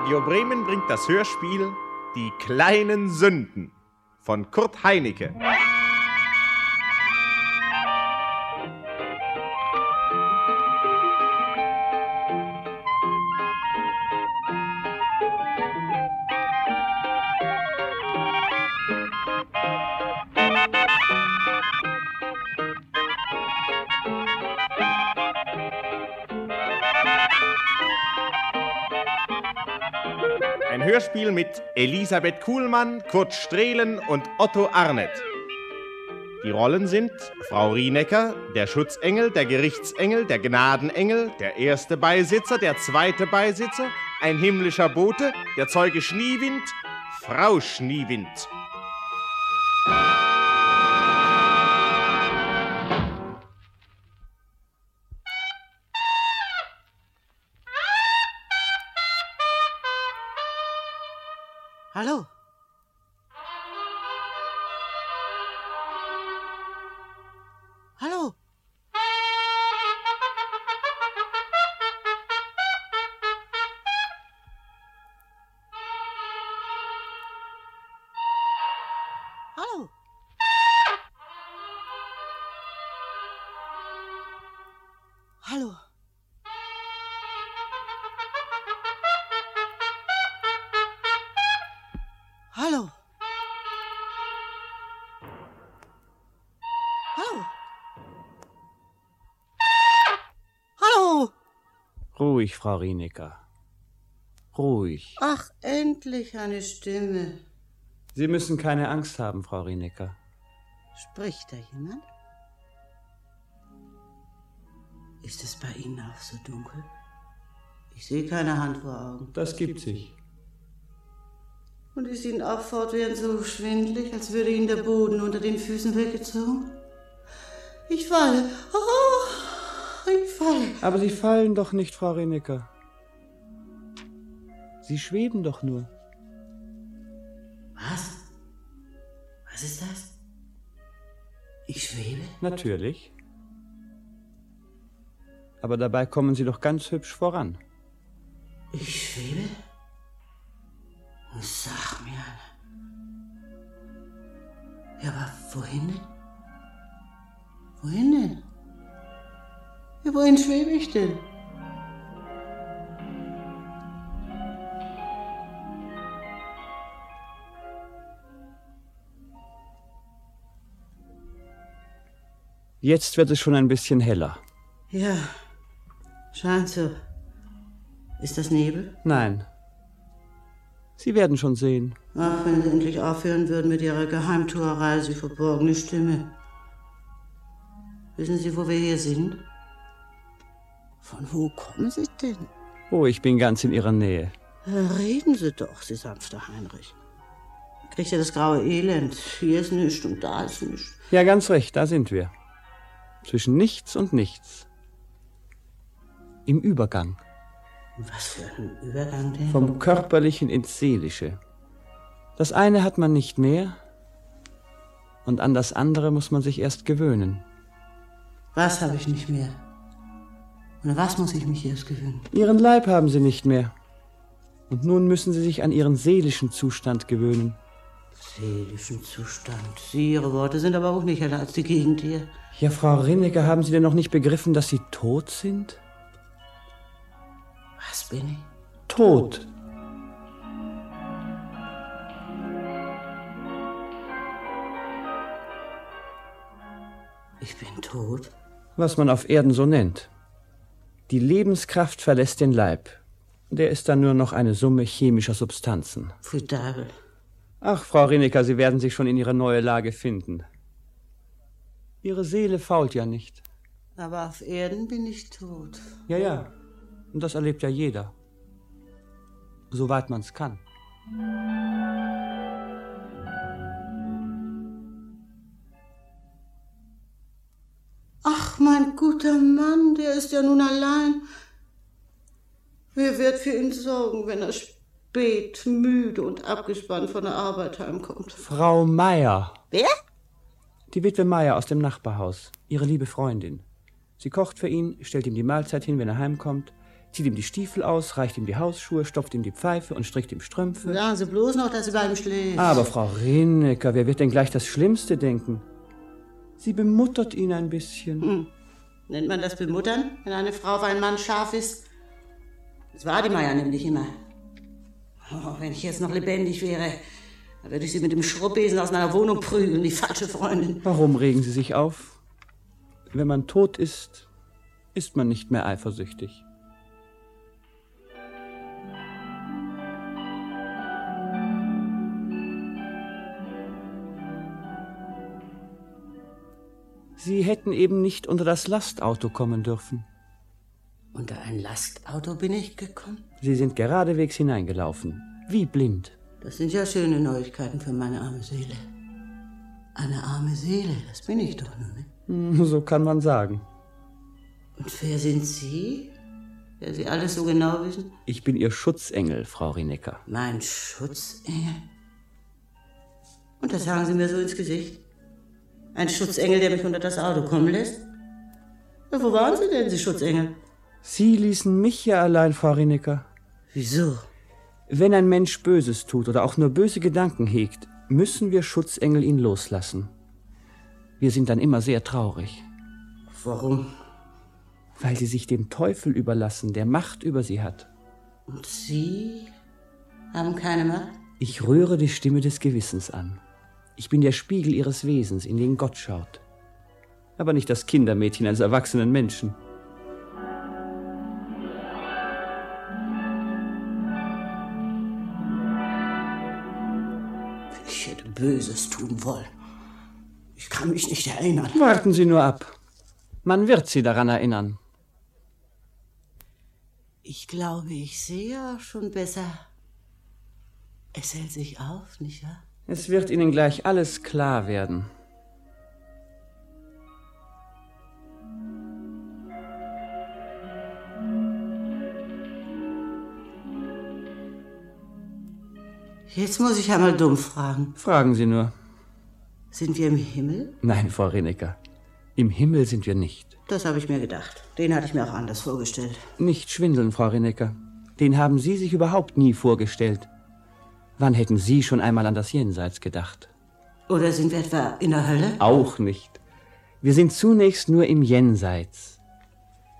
Radio Bremen bringt das Hörspiel Die kleinen Sünden von Kurt Heinecke. Mit Elisabeth Kuhlmann, Kurt Strehlen und Otto Arnett. Die Rollen sind Frau Rienecker, der Schutzengel, der Gerichtsengel, der Gnadenengel, der erste Beisitzer, der zweite Beisitzer, ein himmlischer Bote, der Zeuge Schniewind, Frau Schniewind. Ruhig, Frau Rienecker. Ruhig. Ach, endlich eine Stimme. Sie müssen keine Angst haben, Frau Rienecker. Spricht da jemand? Ist es bei Ihnen auch so dunkel? Ich sehe keine Hand vor Augen. Das gibt sich. Und ist Ihnen auch fortwährend so schwindlig, als würde Ihnen der Boden unter den Füßen weggezogen? Ich falle. Oh, ich falle. Aber Sie fallen doch nicht, Frau Rienecker. Sie schweben doch nur. Was? Was ist das? Ich schwebe? Natürlich. Aber dabei kommen Sie doch ganz hübsch voran. Ich schwebe? Sag mir. Ja, aber wohin denn? Wohin denn? Ja, wohin schwebe ich denn? Jetzt wird es schon ein bisschen heller. Ja, scheint so. Ist das Nebel? Nein. Sie werden schon sehen. Ach, wenn Sie endlich aufhören würden mit Ihrer Geheimtuerei, Sie verborgene Stimme. Wissen Sie, wo wir hier sind? Von wo kommen Sie denn? Oh, ich bin ganz in Ihrer Nähe. Reden Sie doch, Sie sanfter Heinrich. Kriegt ja das graue Elend. Hier ist nichts und da ist nichts. Ja, ganz recht, da sind wir. Zwischen nichts und nichts. Im Übergang. Was für ein Übergang denn? Vom Körperlichen ins Seelische. Das eine hat man nicht mehr, und an das andere muss man sich erst gewöhnen. Was habe ich nicht mehr? Oder was muss ich mich erst gewöhnen? Ihren Leib haben Sie nicht mehr. Und nun müssen Sie sich an Ihren seelischen Zustand gewöhnen. Seelischen Zustand. Sie, Ihre Worte sind aber auch nicht heller als die Gegend hier. Ja, Frau Rinnecker, haben Sie denn noch nicht begriffen, dass Sie tot sind? Was bin ich? Tot. Ich bin tot. Was man auf Erden so nennt. Die Lebenskraft verlässt den Leib. Der ist dann nur noch eine Summe chemischer Substanzen. Teufel. Ach, Frau Rinnecker, Sie werden sich schon in Ihre neue Lage finden. Ihre Seele fault ja nicht. Aber auf Erden bin ich tot. Ja, ja. Und das erlebt ja jeder. Soweit man's kann. Mein guter Mann, der ist ja nun allein. Wer wird für ihn sorgen, wenn er spät, müde und abgespannt von der Arbeit heimkommt? Frau Meier. Wer? Die Witwe Meier aus dem Nachbarhaus. Ihre liebe Freundin. Sie kocht für ihn, stellt ihm die Mahlzeit hin, wenn er heimkommt, zieht ihm die Stiefel aus, reicht ihm die Hausschuhe, stopft ihm die Pfeife und strickt ihm Strümpfe. Sagen Sie bloß noch, dass sie bei ihm schläft. Aber Frau Rinecker, wer wird denn gleich das Schlimmste denken? Sie bemuttert ihn ein bisschen. Hm. Nennt man das bemuttern, wenn eine Frau auf einen Mann scharf ist? Das war die Meier nämlich immer. Oh, wenn ich jetzt noch lebendig wäre, dann würde ich sie mit dem Schrubbesen aus meiner Wohnung prügeln, die falsche Freundin. Warum regen Sie sich auf? Wenn man tot ist, ist man nicht mehr eifersüchtig. Sie hätten eben nicht unter das Lastauto kommen dürfen. Unter ein Lastauto bin ich gekommen? Sie sind geradewegs hineingelaufen, wie blind. Das sind ja schöne Neuigkeiten für meine arme Seele. Eine arme Seele, das bin ich doch nur, nicht? Hm, so kann man sagen. Und wer sind Sie? Wer Sie alles so genau wissen? Ich bin Ihr Schutzengel, Frau Rinecker. Mein Schutzengel? Und das sagen Sie mir so ins Gesicht? Ein Schutzengel, der mich unter das Auto kommen lässt? Ja, wo waren Sie denn, Sie Schutzengel? Sie ließen mich ja allein, Frau Rinecker. Wieso? Wenn ein Mensch Böses tut oder auch nur böse Gedanken hegt, müssen wir Schutzengel ihn loslassen. Wir sind dann immer sehr traurig. Warum? Weil sie sich dem Teufel überlassen, der Macht über sie hat. Und Sie haben keine Macht? Ich rühre die Stimme des Gewissens an. Ich bin der Spiegel ihres Wesens, in den Gott schaut. Aber nicht das Kindermädchen eines erwachsenen Menschen. Ich hätte Böses tun wollen. Ich kann mich nicht erinnern. Warten Sie nur ab. Man wird Sie daran erinnern. Ich glaube, ich sehe auch schon besser. Es hält sich auf, nicht wahr? Es wird Ihnen gleich alles klar werden. Jetzt muss ich einmal dumm fragen. Fragen Sie nur. Sind wir im Himmel? Nein, Frau Renecker. Im Himmel sind wir nicht. Das habe ich mir gedacht. Den hatte ich mir auch anders vorgestellt. Nicht schwindeln, Frau Renecker. Den haben Sie sich überhaupt nie vorgestellt. Wann hätten Sie schon einmal an das Jenseits gedacht? Oder sind wir etwa in der Hölle? Auch nicht. Wir sind zunächst nur im Jenseits.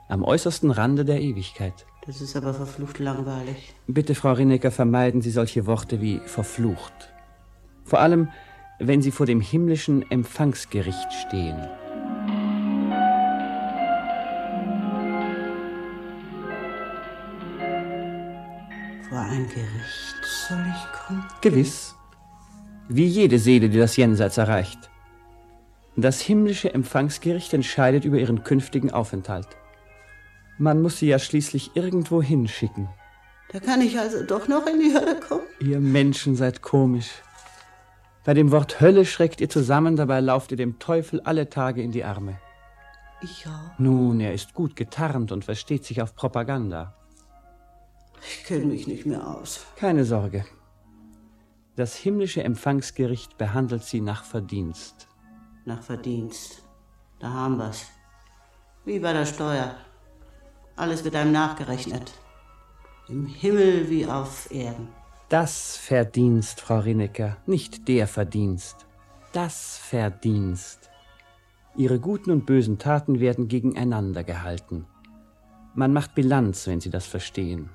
Am äußersten Rande der Ewigkeit. Das ist aber verflucht langweilig. Bitte, Frau Rinecker, vermeiden Sie solche Worte wie verflucht. Vor allem, wenn Sie vor dem himmlischen Empfangsgericht stehen. Vor ein Gericht soll ich kommen? Gewiss. Wie jede Seele, die das Jenseits erreicht. Das himmlische Empfangsgericht entscheidet über ihren künftigen Aufenthalt. Man muss sie ja schließlich irgendwo hinschicken. Da kann ich also doch noch in die Hölle kommen? Ihr Menschen seid komisch. Bei dem Wort Hölle schreckt ihr zusammen, dabei lauft ihr dem Teufel alle Tage in die Arme. Auch. Nun, er ist gut getarnt und versteht sich auf Propaganda. Ich kenne mich nicht mehr aus. Keine Sorge. Das himmlische Empfangsgericht behandelt sie nach Verdienst. Nach Verdienst. Da haben wir's. Wie bei der Steuer. Alles wird einem nachgerechnet. Im Himmel wie auf Erden. Das Verdienst, Frau Rinecker, nicht der Verdienst. Das Verdienst. Ihre guten und bösen Taten werden gegeneinander gehalten. Man macht Bilanz, wenn Sie das verstehen.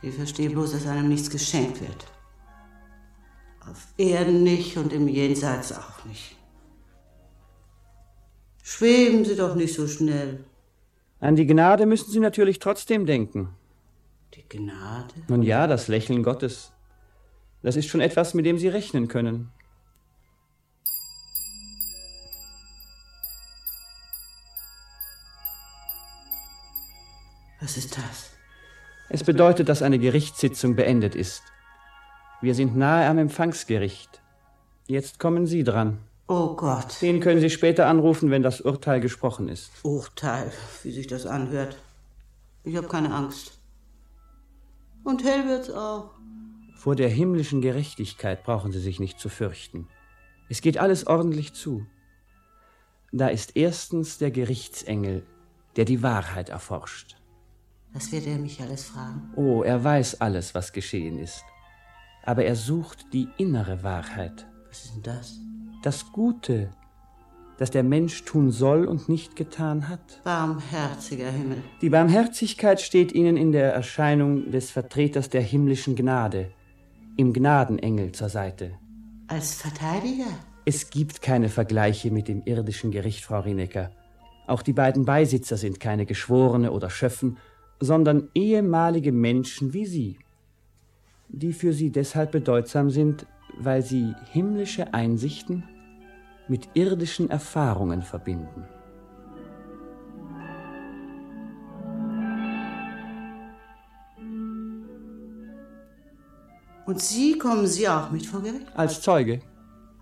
Ich verstehe bloß, dass einem nichts geschenkt wird. Auf Erden nicht und im Jenseits auch nicht. Schweben Sie doch nicht so schnell. An die Gnade müssen Sie natürlich trotzdem denken. Die Gnade? Nun ja, das Lächeln Gottes. Das ist schon etwas, mit dem Sie rechnen können. Was ist das? Es bedeutet, dass eine Gerichtssitzung beendet ist. Wir sind nahe am Empfangsgericht. Jetzt kommen Sie dran. Oh Gott. Den können Sie später anrufen, wenn das Urteil gesprochen ist. Urteil, wie sich das anhört. Ich habe keine Angst. Und hell wird's auch. Vor der himmlischen Gerechtigkeit brauchen Sie sich nicht zu fürchten. Es geht alles ordentlich zu. Da ist erstens der Gerichtsengel, der die Wahrheit erforscht. Was wird er mich alles fragen? Oh, er weiß alles, was geschehen ist. Aber er sucht die innere Wahrheit. Was ist denn das? Das Gute, das der Mensch tun soll und nicht getan hat. Barmherziger Himmel. Die Barmherzigkeit steht ihnen in der Erscheinung des Vertreters der himmlischen Gnade, im Gnadenengel zur Seite. Als Verteidiger? Es gibt keine Vergleiche mit dem irdischen Gericht, Frau Rienecker. Auch die beiden Beisitzer sind keine Geschworene oder Schöffen, sondern ehemalige Menschen wie Sie, die für Sie deshalb bedeutsam sind, weil sie himmlische Einsichten mit irdischen Erfahrungen verbinden. Und Sie kommen Sie auch mit vor Gericht? Als Zeuge.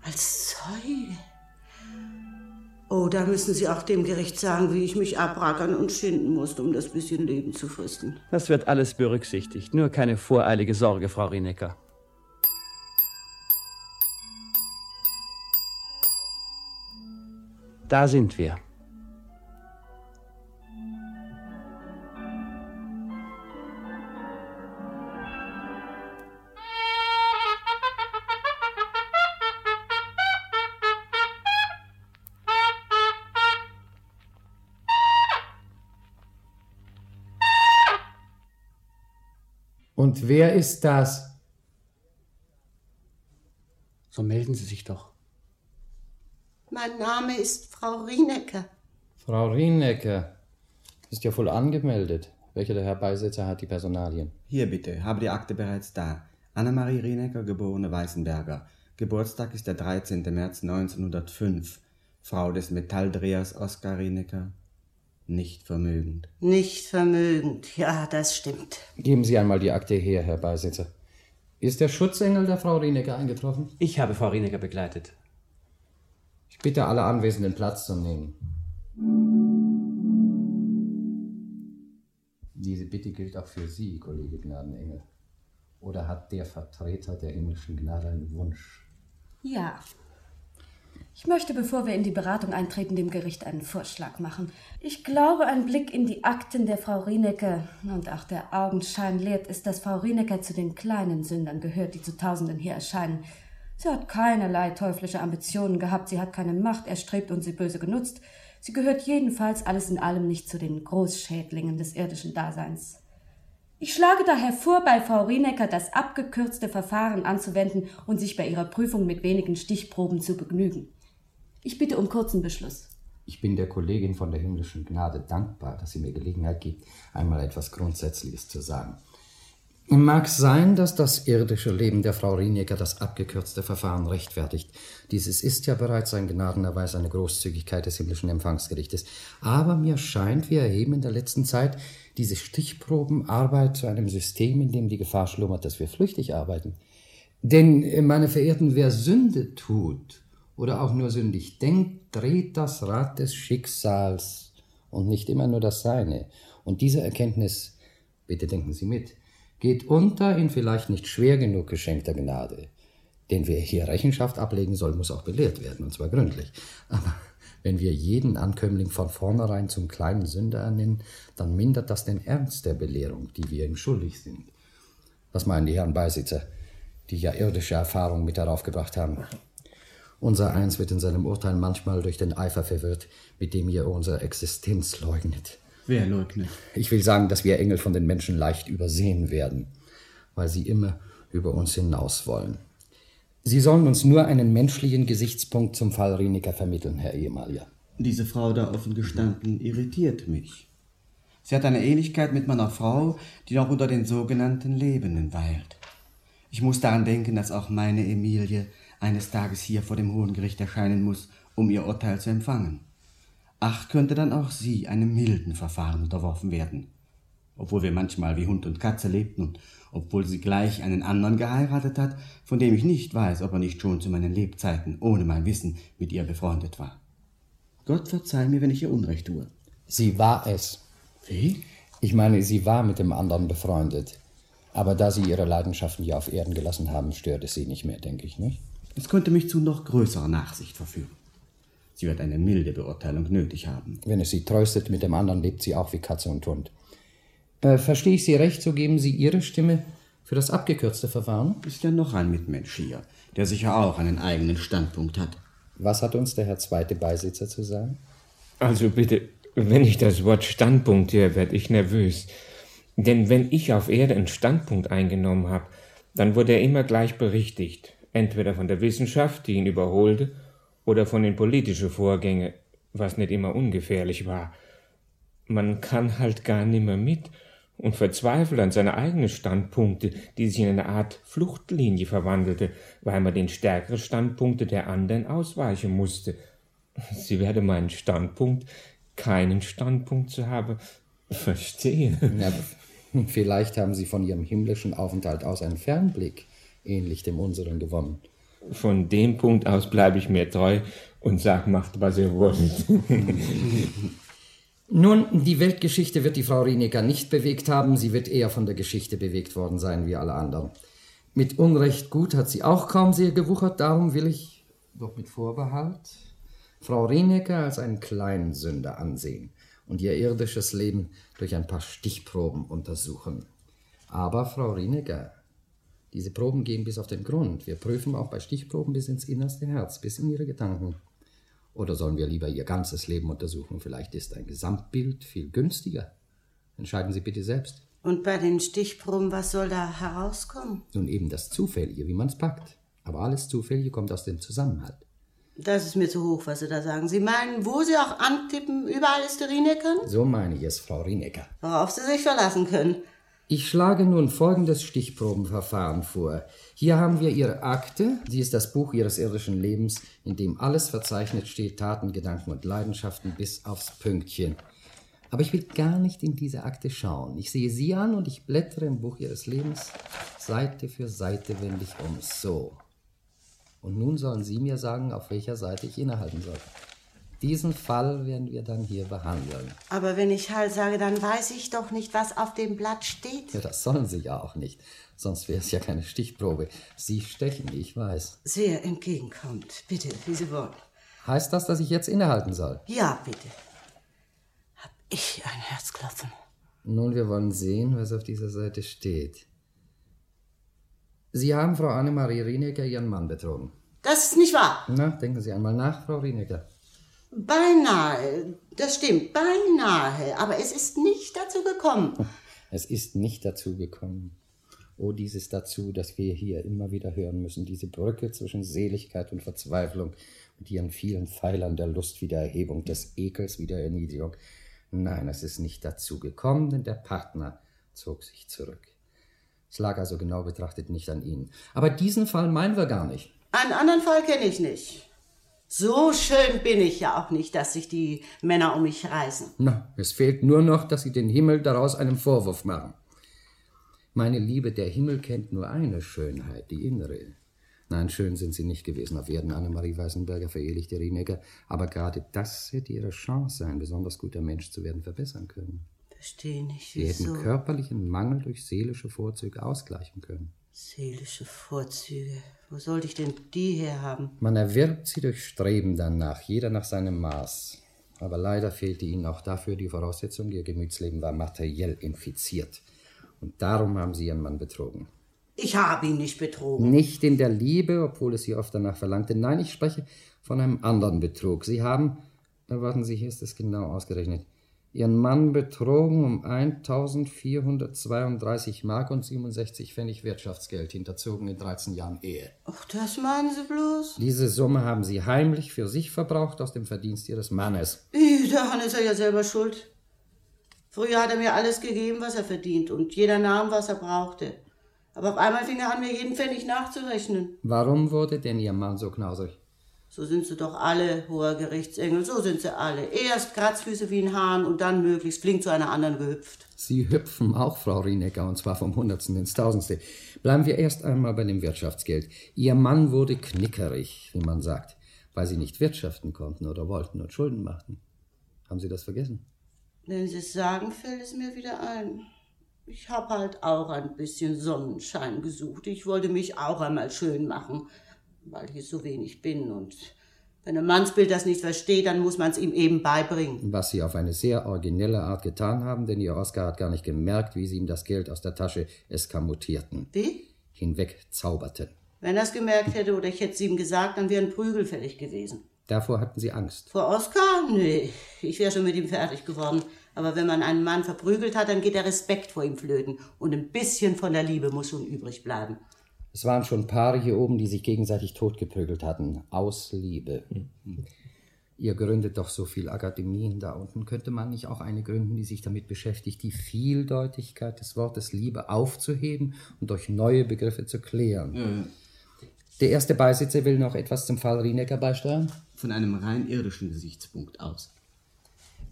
Als Zeuge? Oh, da müssen Sie auch dem Gericht sagen, wie ich mich abrackern und schinden musste, um das bisschen Leben zu fristen. Das wird alles berücksichtigt. Nur keine voreilige Sorge, Frau Rienecker. Da sind wir. Und wer ist das? So melden Sie sich doch. Mein Name ist Frau Rienecker. Frau Rienecker. Ist ja voll angemeldet. Welcher der Herr Beisitzer hat die Personalien? Hier bitte, habe die Akte bereits da. Annemarie Rienecker, geborene Weißenberger. Geburtstag ist der 13. März 1905. Frau des Metalldrehers Oskar Rienecker. Nicht vermögend. Nicht vermögend, ja, das stimmt. Geben Sie einmal die Akte her, Herr Beisitzer. Ist der Schutzengel der Frau Rienecker eingetroffen? Ich habe Frau Rienecker begleitet. Ich bitte alle Anwesenden Platz zu nehmen. Diese Bitte gilt auch für Sie, Kollege Gnadenengel. Oder hat der Vertreter der himmlischen Gnade einen Wunsch? Ja. Ich möchte, bevor wir in die Beratung eintreten, dem Gericht einen Vorschlag machen. Ich glaube, ein Blick in die Akten der Frau Rienecker und auch der Augenschein lehrt es, dass Frau Rienecker zu den kleinen Sündern gehört, die zu Tausenden hier erscheinen. Sie hat keinerlei teuflische Ambitionen gehabt, sie hat keine Macht erstrebt und sie böse genutzt. Sie gehört jedenfalls alles in allem nicht zu den Großschädlingen des irdischen Daseins. Ich schlage daher vor, bei Frau Rienecker das abgekürzte Verfahren anzuwenden und sich bei ihrer Prüfung mit wenigen Stichproben zu begnügen. Ich bitte um kurzen Beschluss. Ich bin der Kollegin von der himmlischen Gnade dankbar, dass sie mir Gelegenheit gibt, einmal etwas Grundsätzliches zu sagen. Mag sein, dass das irdische Leben der Frau Rienecker das abgekürzte Verfahren rechtfertigt. Dieses ist ja bereits ein Gnadenerweis, eine Großzügigkeit des himmlischen Empfangsgerichtes. Aber mir scheint, wir erheben in der letzten Zeit diese Stichprobenarbeit zu einem System, in dem die Gefahr schlummert, dass wir flüchtig arbeiten. Denn, meine Verehrten, wer Sünde tut oder auch nur sündig denkt, dreht das Rad des Schicksals und nicht immer nur das Seine. Und diese Erkenntnis, bitte denken Sie mit, geht unter in vielleicht nicht schwer genug geschenkter Gnade. Denn wer hier Rechenschaft ablegen soll, muss auch belehrt werden, und zwar gründlich. Aber wenn wir jeden Ankömmling von vornherein zum kleinen Sünder ernennen, dann mindert das den Ernst der Belehrung, die wir ihm schuldig sind. Was meinen die Herren Beisitzer, die ja irdische Erfahrung mit darauf gebracht haben? Unser Eins wird in seinem Urteil manchmal durch den Eifer verwirrt, mit dem ihr unsere Existenz leugnet. Wer leugnet? Ich will sagen, dass wir Engel von den Menschen leicht übersehen werden, weil sie immer über uns hinaus wollen. Sie sollen uns nur einen menschlichen Gesichtspunkt zum Fall Rienecker vermitteln, Herr Ehemaliger. Diese Frau da offen gestanden irritiert mich. Sie hat eine Ähnlichkeit mit meiner Frau, die noch unter den sogenannten Lebenden weilt. Ich muss daran denken, dass auch meine Emilie eines Tages hier vor dem Hohen Gericht erscheinen muss, um ihr Urteil zu empfangen. Ach, könnte dann auch sie einem milden Verfahren unterworfen werden. Obwohl wir manchmal wie Hund und Katze lebten und obwohl sie gleich einen anderen geheiratet hat, von dem ich nicht weiß, ob er nicht schon zu meinen Lebzeiten ohne mein Wissen mit ihr befreundet war. Gott verzeih mir, wenn ich ihr Unrecht tue. Sie war es. Wie? Ich meine, sie war mit dem anderen befreundet. Aber da sie ihre Leidenschaften hier auf Erden gelassen haben, stört es sie nicht mehr, denke ich, nicht? Es könnte mich zu noch größerer Nachsicht verführen. Sie wird eine milde Beurteilung nötig haben. Wenn es sie tröstet, mit dem anderen lebt sie auch wie Katze und Hund. Äh, verstehe ich Sie recht, so geben Sie Ihre Stimme für das abgekürzte Verfahren? Ist ja noch ein Mitmensch hier, der sicher auch einen eigenen Standpunkt hat. Was hat uns der Herr zweite Beisitzer zu sagen? Also bitte, wenn ich das Wort Standpunkt höre, werde ich nervös. Denn wenn ich auf Erde einen Standpunkt eingenommen habe, dann wurde er immer gleich berichtigt. Entweder von der Wissenschaft, die ihn überholte, oder von den politischen Vorgängen, was nicht immer ungefährlich war. Man kann halt gar nimmer mit und verzweifelt an seine eigenen Standpunkte, die sich in eine Art Fluchtlinie verwandelte, weil man den stärkeren Standpunkte der anderen ausweichen musste. Sie werde meinen Standpunkt, keinen Standpunkt zu haben, verstehen. Ja, vielleicht haben Sie von Ihrem himmlischen Aufenthalt aus einen Fernblick, ähnlich dem unseren, gewonnen. Von dem Punkt aus bleibe ich mir treu und sag, macht, was ihr wollt. Nun, die Weltgeschichte wird die Frau Rienecker nicht bewegt haben, sie wird eher von der Geschichte bewegt worden sein wie alle anderen. Mit Unrecht gut hat sie auch kaum sehr gewuchert, darum will ich, doch mit Vorbehalt, Frau Rienecker als einen kleinen Sünder ansehen und ihr irdisches Leben durch ein paar Stichproben untersuchen. Aber, Frau Rienecker, diese Proben gehen bis auf den Grund. Wir prüfen auch bei Stichproben bis ins innerste Herz, bis in ihre Gedanken. Oder sollen wir lieber Ihr ganzes Leben untersuchen? Vielleicht ist ein Gesamtbild viel günstiger. Entscheiden Sie bitte selbst. Und bei den Stichproben, was soll da herauskommen? Nun eben das Zufällige, wie man es packt. Aber alles Zufällige kommt aus dem Zusammenhalt. Das ist mir zu hoch, was Sie da sagen. Sie meinen, wo Sie auch antippen, überall ist der Rienecker? So meine ich es, Frau Rienecker. Worauf Sie sich verlassen können. Ich schlage nun folgendes Stichprobenverfahren vor. Hier haben wir Ihre Akte. Sie ist das Buch Ihres irdischen Lebens, in dem alles verzeichnet steht, Taten, Gedanken und Leidenschaften bis aufs Pünktchen. Aber ich will gar nicht in diese Akte schauen. Ich sehe Sie an und ich blättere im Buch Ihres Lebens Seite für Seite wende ich um. So. Und nun sollen Sie mir sagen, auf welcher Seite ich innehalten soll. Diesen Fall werden wir dann hier behandeln. Aber wenn ich halt sage, dann weiß ich doch nicht, was auf dem Blatt steht. Ja, das sollen Sie ja auch nicht. Sonst wäre es ja keine Stichprobe. Sie stechen, ich weiß. Sehr entgegenkommt. Bitte, wie Sie wollen. Heißt das, dass ich jetzt innehalten soll? Ja, bitte. Hab ich ein Herzklopfen. Nun, wir wollen sehen, was auf dieser Seite steht. Sie haben Frau Annemarie Rienecker Ihren Mann betrogen. Das ist nicht wahr. Na, denken Sie einmal nach, Frau Rienecker. Beinahe. Das stimmt, beinahe. Aber es ist nicht dazu gekommen. Es ist nicht dazu gekommen. Oh, dieses dazu, das wir hier immer wieder hören müssen, diese Brücke zwischen Seligkeit und Verzweiflung mit ihren vielen Pfeilern der Lust wie der Erhebung, des Ekels wie der Erniedrigung. Nein, es ist nicht dazu gekommen, denn der Partner zog sich zurück. Es lag also genau betrachtet nicht an Ihnen. Aber diesen Fall meinen wir gar nicht. Einen anderen Fall kenne ich nicht. So schön bin ich ja auch nicht, dass sich die Männer um mich reißen. Na, es fehlt nur noch, dass Sie den Himmel daraus einen Vorwurf machen. Meine Liebe, der Himmel kennt nur eine Schönheit, die innere. Nein, schön sind Sie nicht gewesen auf Erden, Annemarie Weißenberger, verehelichte Rienecker. Aber gerade das hätte Ihre Chance, ein besonders guter Mensch zu werden, verbessern können. Verstehe nicht, Sie hätten wieso. körperlichen Mangel durch seelische Vorzüge ausgleichen können. Seelische Vorzüge. Wo sollte ich denn die herhaben? Man erwirbt sie durch Streben danach, jeder nach seinem Maß. Aber leider fehlte ihnen auch dafür die Voraussetzung, ihr Gemütsleben war materiell infiziert. Und darum haben sie ihren Mann betrogen. Ich habe ihn nicht betrogen. Nicht in der Liebe, obwohl es sie oft danach verlangte. Nein, ich spreche von einem anderen Betrug. Sie haben, äh, warten Sie, hier ist es genau ausgerechnet, Ihren Mann betrogen um 1432 Mark und 67 Pfennig Wirtschaftsgeld, hinterzogen in 13 Jahren Ehe. Ach, das meinen Sie bloß? Diese Summe haben Sie heimlich für sich verbraucht aus dem Verdienst Ihres Mannes. Ih, Daran ist er ja selber schuld. Früher hat er mir alles gegeben, was er verdient, und jeder nahm, was er brauchte. Aber auf einmal fing er an, mir jeden Pfennig nachzurechnen. Warum wurde denn Ihr Mann so knausrig? So sind sie doch alle, hoher Gerichtsengel, so sind sie alle. Erst Kratzfüße wie ein Hahn und dann möglichst flink zu einer anderen gehüpft. Sie hüpfen auch, Frau Rienecker, und zwar vom Hundertsten ins Tausendste. Bleiben wir erst einmal bei dem Wirtschaftsgeld. Ihr Mann wurde knickerig, wie man sagt, weil Sie nicht wirtschaften konnten oder wollten und Schulden machten. Haben Sie das vergessen? Wenn Sie es sagen, fällt es mir wieder ein. Ich hab halt auch ein bisschen Sonnenschein gesucht. Ich wollte mich auch einmal schön machen, weil ich so wenig bin und Wenn ein Mannsbild das nicht versteht, dann muss man es ihm eben beibringen. Was Sie auf eine sehr originelle Art getan haben, denn Ihr Oskar hat gar nicht gemerkt, wie Sie ihm das Geld aus der Tasche eskamotierten. Wie? Hinwegzauberten. Wenn er es gemerkt hätte oder ich hätte es ihm gesagt, dann wären Prügel fällig gewesen. Davor hatten Sie Angst. Vor Oskar? Nee, ich wäre schon mit ihm fertig geworden. Aber wenn man einen Mann verprügelt hat, dann geht der Respekt vor ihm flöten. Und ein bisschen von der Liebe muss schon übrig bleiben. Es waren schon Paare hier oben, die sich gegenseitig totgeprügelt hatten. Aus Liebe. Ihr gründet doch so viel Akademien da unten. Könnte man nicht auch eine gründen, die sich damit beschäftigt, die Vieldeutigkeit des Wortes Liebe aufzuheben und durch neue Begriffe zu klären? Der erste Beisitzer will noch etwas zum Fall Rienecker beisteuern? Von einem rein irdischen Gesichtspunkt aus.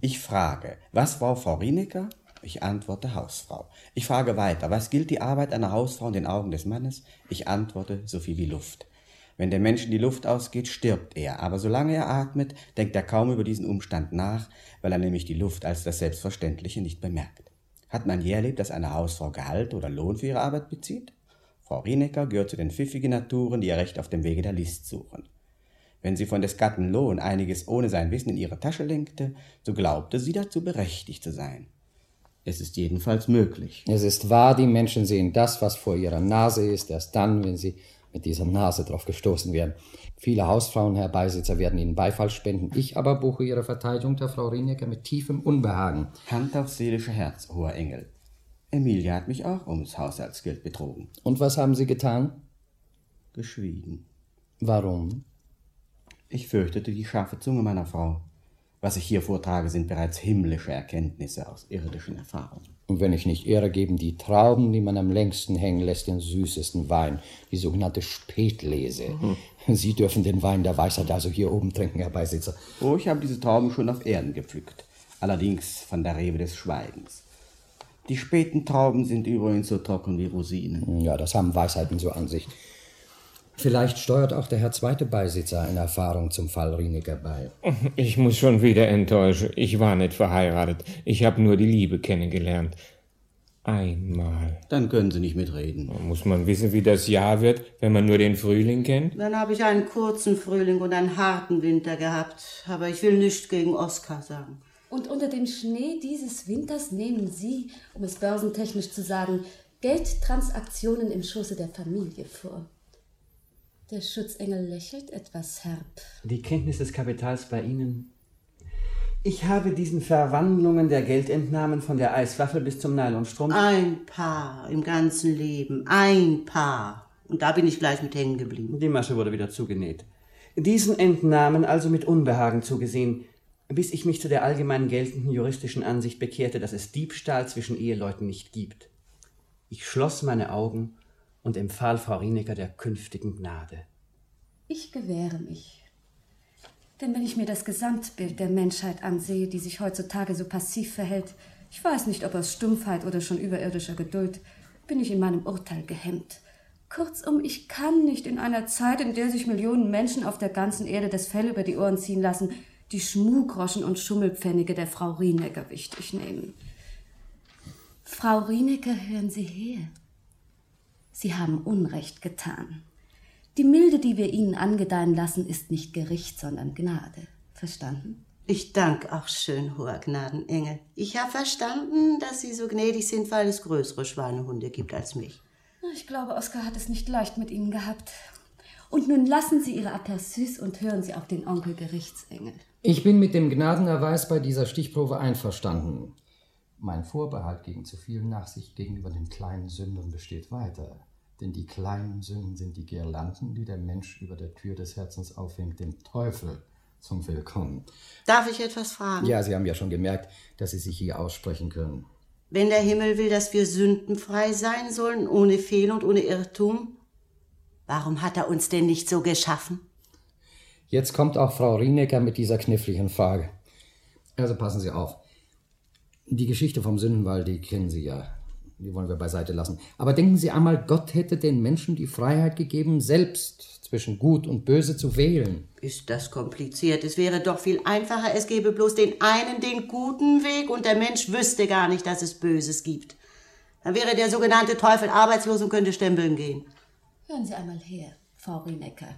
Ich frage, was war Frau Rienecker? Ich antworte Hausfrau. Ich frage weiter, was gilt die Arbeit einer Hausfrau in den Augen des Mannes? Ich antworte so viel wie Luft. Wenn dem Menschen die Luft ausgeht, stirbt er, aber solange er atmet, denkt er kaum über diesen Umstand nach, weil er nämlich die Luft als das Selbstverständliche nicht bemerkt. Hat man je erlebt, dass eine Hausfrau Gehalt oder Lohn für ihre Arbeit bezieht? Frau Rienecker gehört zu den pfiffigen Naturen, die ihr Recht auf dem Wege der List suchen. Wenn sie von des Gatten Lohn einiges ohne sein Wissen in ihre Tasche lenkte, so glaubte sie dazu berechtigt zu sein. Es ist jedenfalls möglich. Es ist wahr, die Menschen sehen das, was vor ihrer Nase ist, erst dann, wenn sie mit dieser Nase drauf gestoßen werden. Viele Hausfrauen, Herr Beisitzer, werden Ihnen Beifall spenden. Ich aber buche Ihre Verteidigung der Frau Rienecker mit tiefem Unbehagen. Hand aufs seelische Herz, hoher Engel. Emilia hat mich auch ums Haushaltsgeld betrogen. Und was haben Sie getan? Geschwiegen. Warum? Ich fürchtete die scharfe Zunge meiner Frau. Was ich hier vortrage, sind bereits himmlische Erkenntnisse aus irdischen Erfahrungen. Und wenn ich nicht irre, geben die Trauben, die man am längsten hängen lässt, den süßesten Wein, die sogenannte Spätlese. Sie dürfen den Wein der Weisheit also hier oben trinken, Herr Beisitzer. Oh, ich habe diese Trauben schon auf Erden gepflückt. Allerdings von der Rebe des Schweigens. Die späten Trauben sind übrigens so trocken wie Rosinen. Ja, das haben Weisheiten so an sich. Vielleicht steuert auch der Herr zweite Beisitzer eine Erfahrung zum Fall Rienecker bei. Ich muss schon wieder enttäuschen. Ich war nicht verheiratet. Ich habe nur die Liebe kennengelernt. Einmal. Dann können Sie nicht mitreden. Muss man wissen, wie das Jahr wird, wenn man nur den Frühling kennt? Dann habe ich einen kurzen Frühling und einen harten Winter gehabt. Aber ich will nichts gegen Oskar sagen. Und unter dem Schnee dieses Winters nehmen Sie, um es börsentechnisch zu sagen, Geldtransaktionen im Schoße der Familie vor. Der Schutzengel lächelt etwas herb. Die Kenntnis des Kapitals bei Ihnen. Ich habe diesen Verwandlungen der Geldentnahmen von der Eiswaffel bis zum Nylonstrom. Ein Paar im ganzen Leben. Ein Paar. Und da bin ich gleich mit hängen geblieben. Die Masche wurde wieder zugenäht. Diesen Entnahmen also mit Unbehagen zugesehen, bis ich mich zu der allgemein geltenden juristischen Ansicht bekehrte, dass es Diebstahl zwischen Eheleuten nicht gibt. Ich schloss meine Augen und empfahl Frau Rienecker der künftigen Gnade. Ich gewähre mich. Denn wenn ich mir das Gesamtbild der Menschheit ansehe, die sich heutzutage so passiv verhält, ich weiß nicht, ob aus Stumpfheit oder schon überirdischer Geduld, bin ich in meinem Urteil gehemmt. Kurzum, ich kann nicht in einer Zeit, in der sich Millionen Menschen auf der ganzen Erde das Fell über die Ohren ziehen lassen, die Schmuhgroschen und Schummelpfennige der Frau Rienecker wichtig nehmen. Frau Rienecker, hören Sie her. Sie haben Unrecht getan. Die Milde, die wir Ihnen angedeihen lassen, ist nicht Gericht, sondern Gnade. Verstanden? Ich dank auch schön, hoher Gnadenengel. Ich habe verstanden, dass Sie so gnädig sind, weil es größere Schweinehunde gibt als mich. Ich glaube, Oskar hat es nicht leicht mit Ihnen gehabt. Und nun lassen Sie Ihre Aperçus und hören Sie auf den Onkel Gerichtsengel. Ich bin mit dem Gnadenerweis bei dieser Stichprobe einverstanden. Mein Vorbehalt gegen zu viel Nachsicht gegenüber den kleinen Sünden besteht weiter. Denn die kleinen Sünden sind die Girlanden, die der Mensch über der Tür des Herzens aufhängt, dem Teufel zum Willkommen. Darf ich etwas fragen? Ja, Sie haben ja schon gemerkt, dass Sie sich hier aussprechen können. Wenn der Himmel will, dass wir sündenfrei sein sollen, ohne Fehl und ohne Irrtum, warum hat er uns denn nicht so geschaffen? Jetzt kommt auch Frau Rienecker mit dieser kniffligen Frage. Also passen Sie auf. Die Geschichte vom Sündenwall, die kennen Sie ja. Die wollen wir beiseite lassen. Aber denken Sie einmal, Gott hätte den Menschen die Freiheit gegeben, selbst zwischen Gut und Böse zu wählen. Ist das kompliziert? Es wäre doch viel einfacher, es gäbe bloß den einen, den guten Weg, und der Mensch wüsste gar nicht, dass es Böses gibt. Dann wäre der sogenannte Teufel arbeitslos und könnte stempeln gehen. Hören Sie einmal her, Frau Rienecker.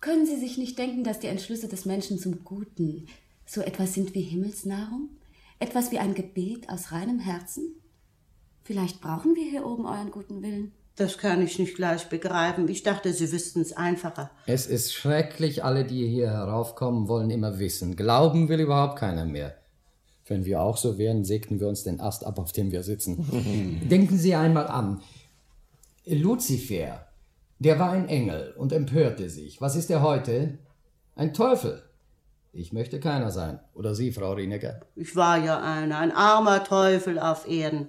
Können Sie sich nicht denken, dass die Entschlüsse des Menschen zum Guten so etwas sind wie Himmelsnahrung? Etwas wie ein Gebet aus reinem Herzen? Vielleicht brauchen wir hier oben euren guten Willen. Das kann ich nicht gleich begreifen. Ich dachte, Sie wüssten es einfacher. Es ist schrecklich, alle, die hier heraufkommen, wollen immer wissen. Glauben will überhaupt keiner mehr. Wenn wir auch so wären, sägten wir uns den Ast ab, auf dem wir sitzen. Denken Sie einmal an. Luzifer, der war ein Engel und empörte sich. Was ist er heute? Ein Teufel. Ich möchte keiner sein. Oder Sie, Frau Rienecker? Ich war ja einer, ein armer Teufel auf Erden.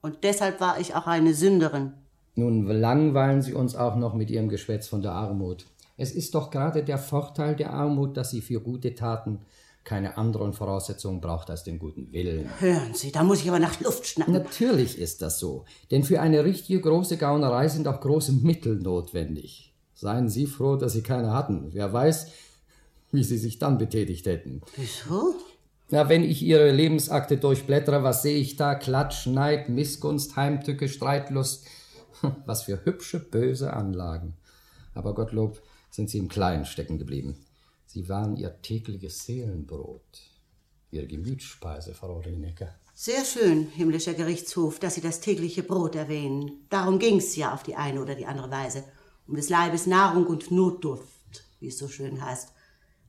Und deshalb war ich auch eine Sünderin. Nun langweilen Sie uns auch noch mit Ihrem Geschwätz von der Armut. Es ist doch gerade der Vorteil der Armut, dass sie für gute Taten keine anderen Voraussetzungen braucht als den guten Willen. Hören Sie, da muss ich aber nach Luft schnappen. Natürlich ist das so, denn für eine richtige große Gaunerei sind auch große Mittel notwendig. Seien Sie froh, dass Sie keine hatten. Wer weiß, wie Sie sich dann betätigt hätten. Wieso? Na, wenn ich Ihre Lebensakte durchblättere, was sehe ich da? Klatsch, Neid, Missgunst, Heimtücke, Streitlust. Was für hübsche, böse Anlagen. Aber Gottlob sind Sie im Kleinen stecken geblieben. Sie waren Ihr tägliches Seelenbrot, Ihre Gemütsspeise, Frau Rienecker. Sehr schön, himmlischer Gerichtshof, dass Sie das tägliche Brot erwähnen. Darum ging's ja auf die eine oder die andere Weise. Um des Leibes Nahrung und Notdurft, wie es so schön heißt.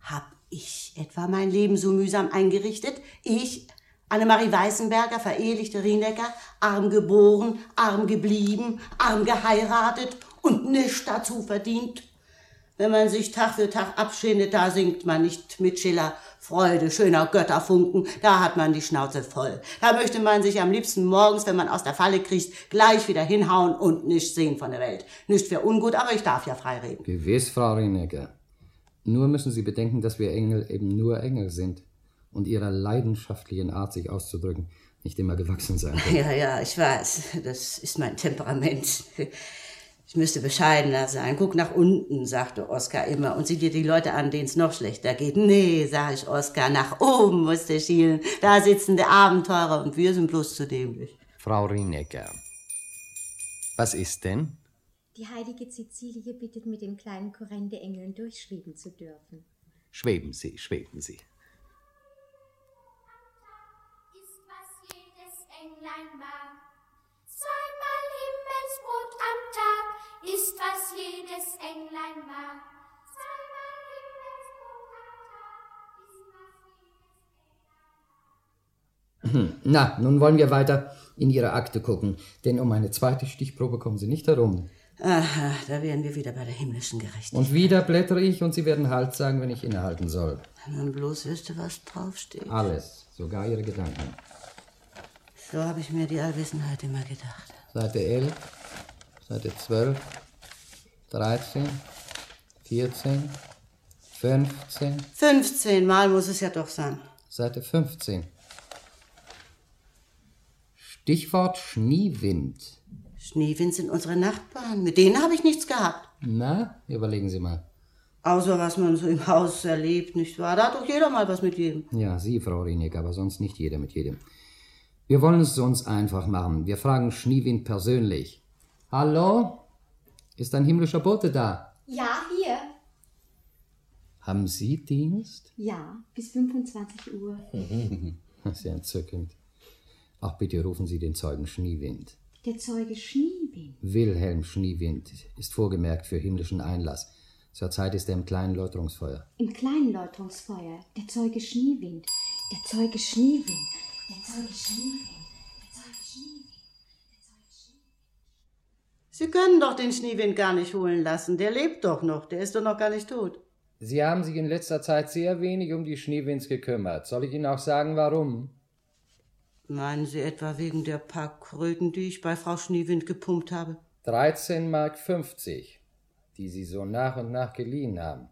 Hab ich etwa mein Leben so mühsam eingerichtet? Ich, Annemarie Weißenberger, verehelichte Rienecker, arm geboren, arm geblieben, arm geheiratet und nichts dazu verdient? Wenn man sich Tag für Tag abschindet, da singt man nicht mit Schiller Freude, schöner Götterfunken, da hat man die Schnauze voll. Da möchte man sich am liebsten morgens, wenn man aus der Falle kriecht, gleich wieder hinhauen und nicht sehen von der Welt. Nicht für ungut, aber ich darf ja frei reden. Gewiss, Frau Rienecker. Nur müssen Sie bedenken, dass wir Engel eben nur Engel sind und ihrer leidenschaftlichen Art, sich auszudrücken, nicht immer gewachsen sein können. Ja, ja, ich weiß, das ist mein Temperament. Ich müsste bescheidener sein. Guck nach unten, sagte Oskar immer, und sieh dir die Leute an, denen es noch schlechter geht. Nee, sag ich Oskar, nach oben musst du schielen. Da sitzen die Abenteurer und wir sind bloß zu dämlich. Frau Rienecker, was ist denn? Die heilige Cecilie bittet, mit den kleinen Korrende-Engeln durchschweben zu dürfen. Schweben Sie, schweben Sie. ist, was jedes Englein mag. Zweimal Himmelsbrot am Tag ist, was jedes Englein mag. Na, nun wollen wir weiter in Ihre Akte gucken, denn um eine zweite Stichprobe kommen Sie nicht herum. Aha, da wären wir wieder bei der himmlischen Gerechtigkeit. Und wieder blättere ich und Sie werden Halt sagen, wenn ich innehalten soll. Wenn man bloß wüsste, was draufsteht. Alles, sogar Ihre Gedanken. So habe ich mir die Allwissenheit immer gedacht. Seite 11, Seite 12, 13, 14, 15, 15 Mal muss es ja doch sein. Seite 15. Stichwort Schneewind. Schneewind sind unsere Nachbarn. Mit denen habe ich nichts gehabt. Na, überlegen Sie mal. Außer was man so im Haus erlebt, nicht wahr? Da hat doch jeder mal was mit jedem. Ja, Sie, Frau Rieneck, aber sonst nicht jeder mit jedem. Wir wollen es uns einfach machen. Wir fragen Schneewind persönlich. Hallo? Ist ein himmlischer Bote da? Ja, hier. Haben Sie Dienst? Ja, bis 25 Uhr. Sehr entzückend. Ach, bitte rufen Sie den Zeugen Schneewind. Der Zeuge Schneewind. Wilhelm Schneewind ist vorgemerkt für himmlischen Einlass. Zurzeit ist er im kleinen Läuterungsfeuer. Im kleinen Läuterungsfeuer. Der Zeuge Schneewind. Der Zeuge Schneewind. Der Zeuge Schneewind. Der Zeuge Schneewind. Sie können doch den Schneewind gar nicht holen lassen. Der lebt doch noch. Der ist doch noch gar nicht tot. Sie haben sich in letzter Zeit sehr wenig um die Schneewinds gekümmert. Soll ich Ihnen auch sagen, warum? Meinen Sie etwa wegen der paar Kröten, die ich bei Frau Schneewind gepumpt habe? 13 Mark 50, die Sie so nach und nach geliehen haben.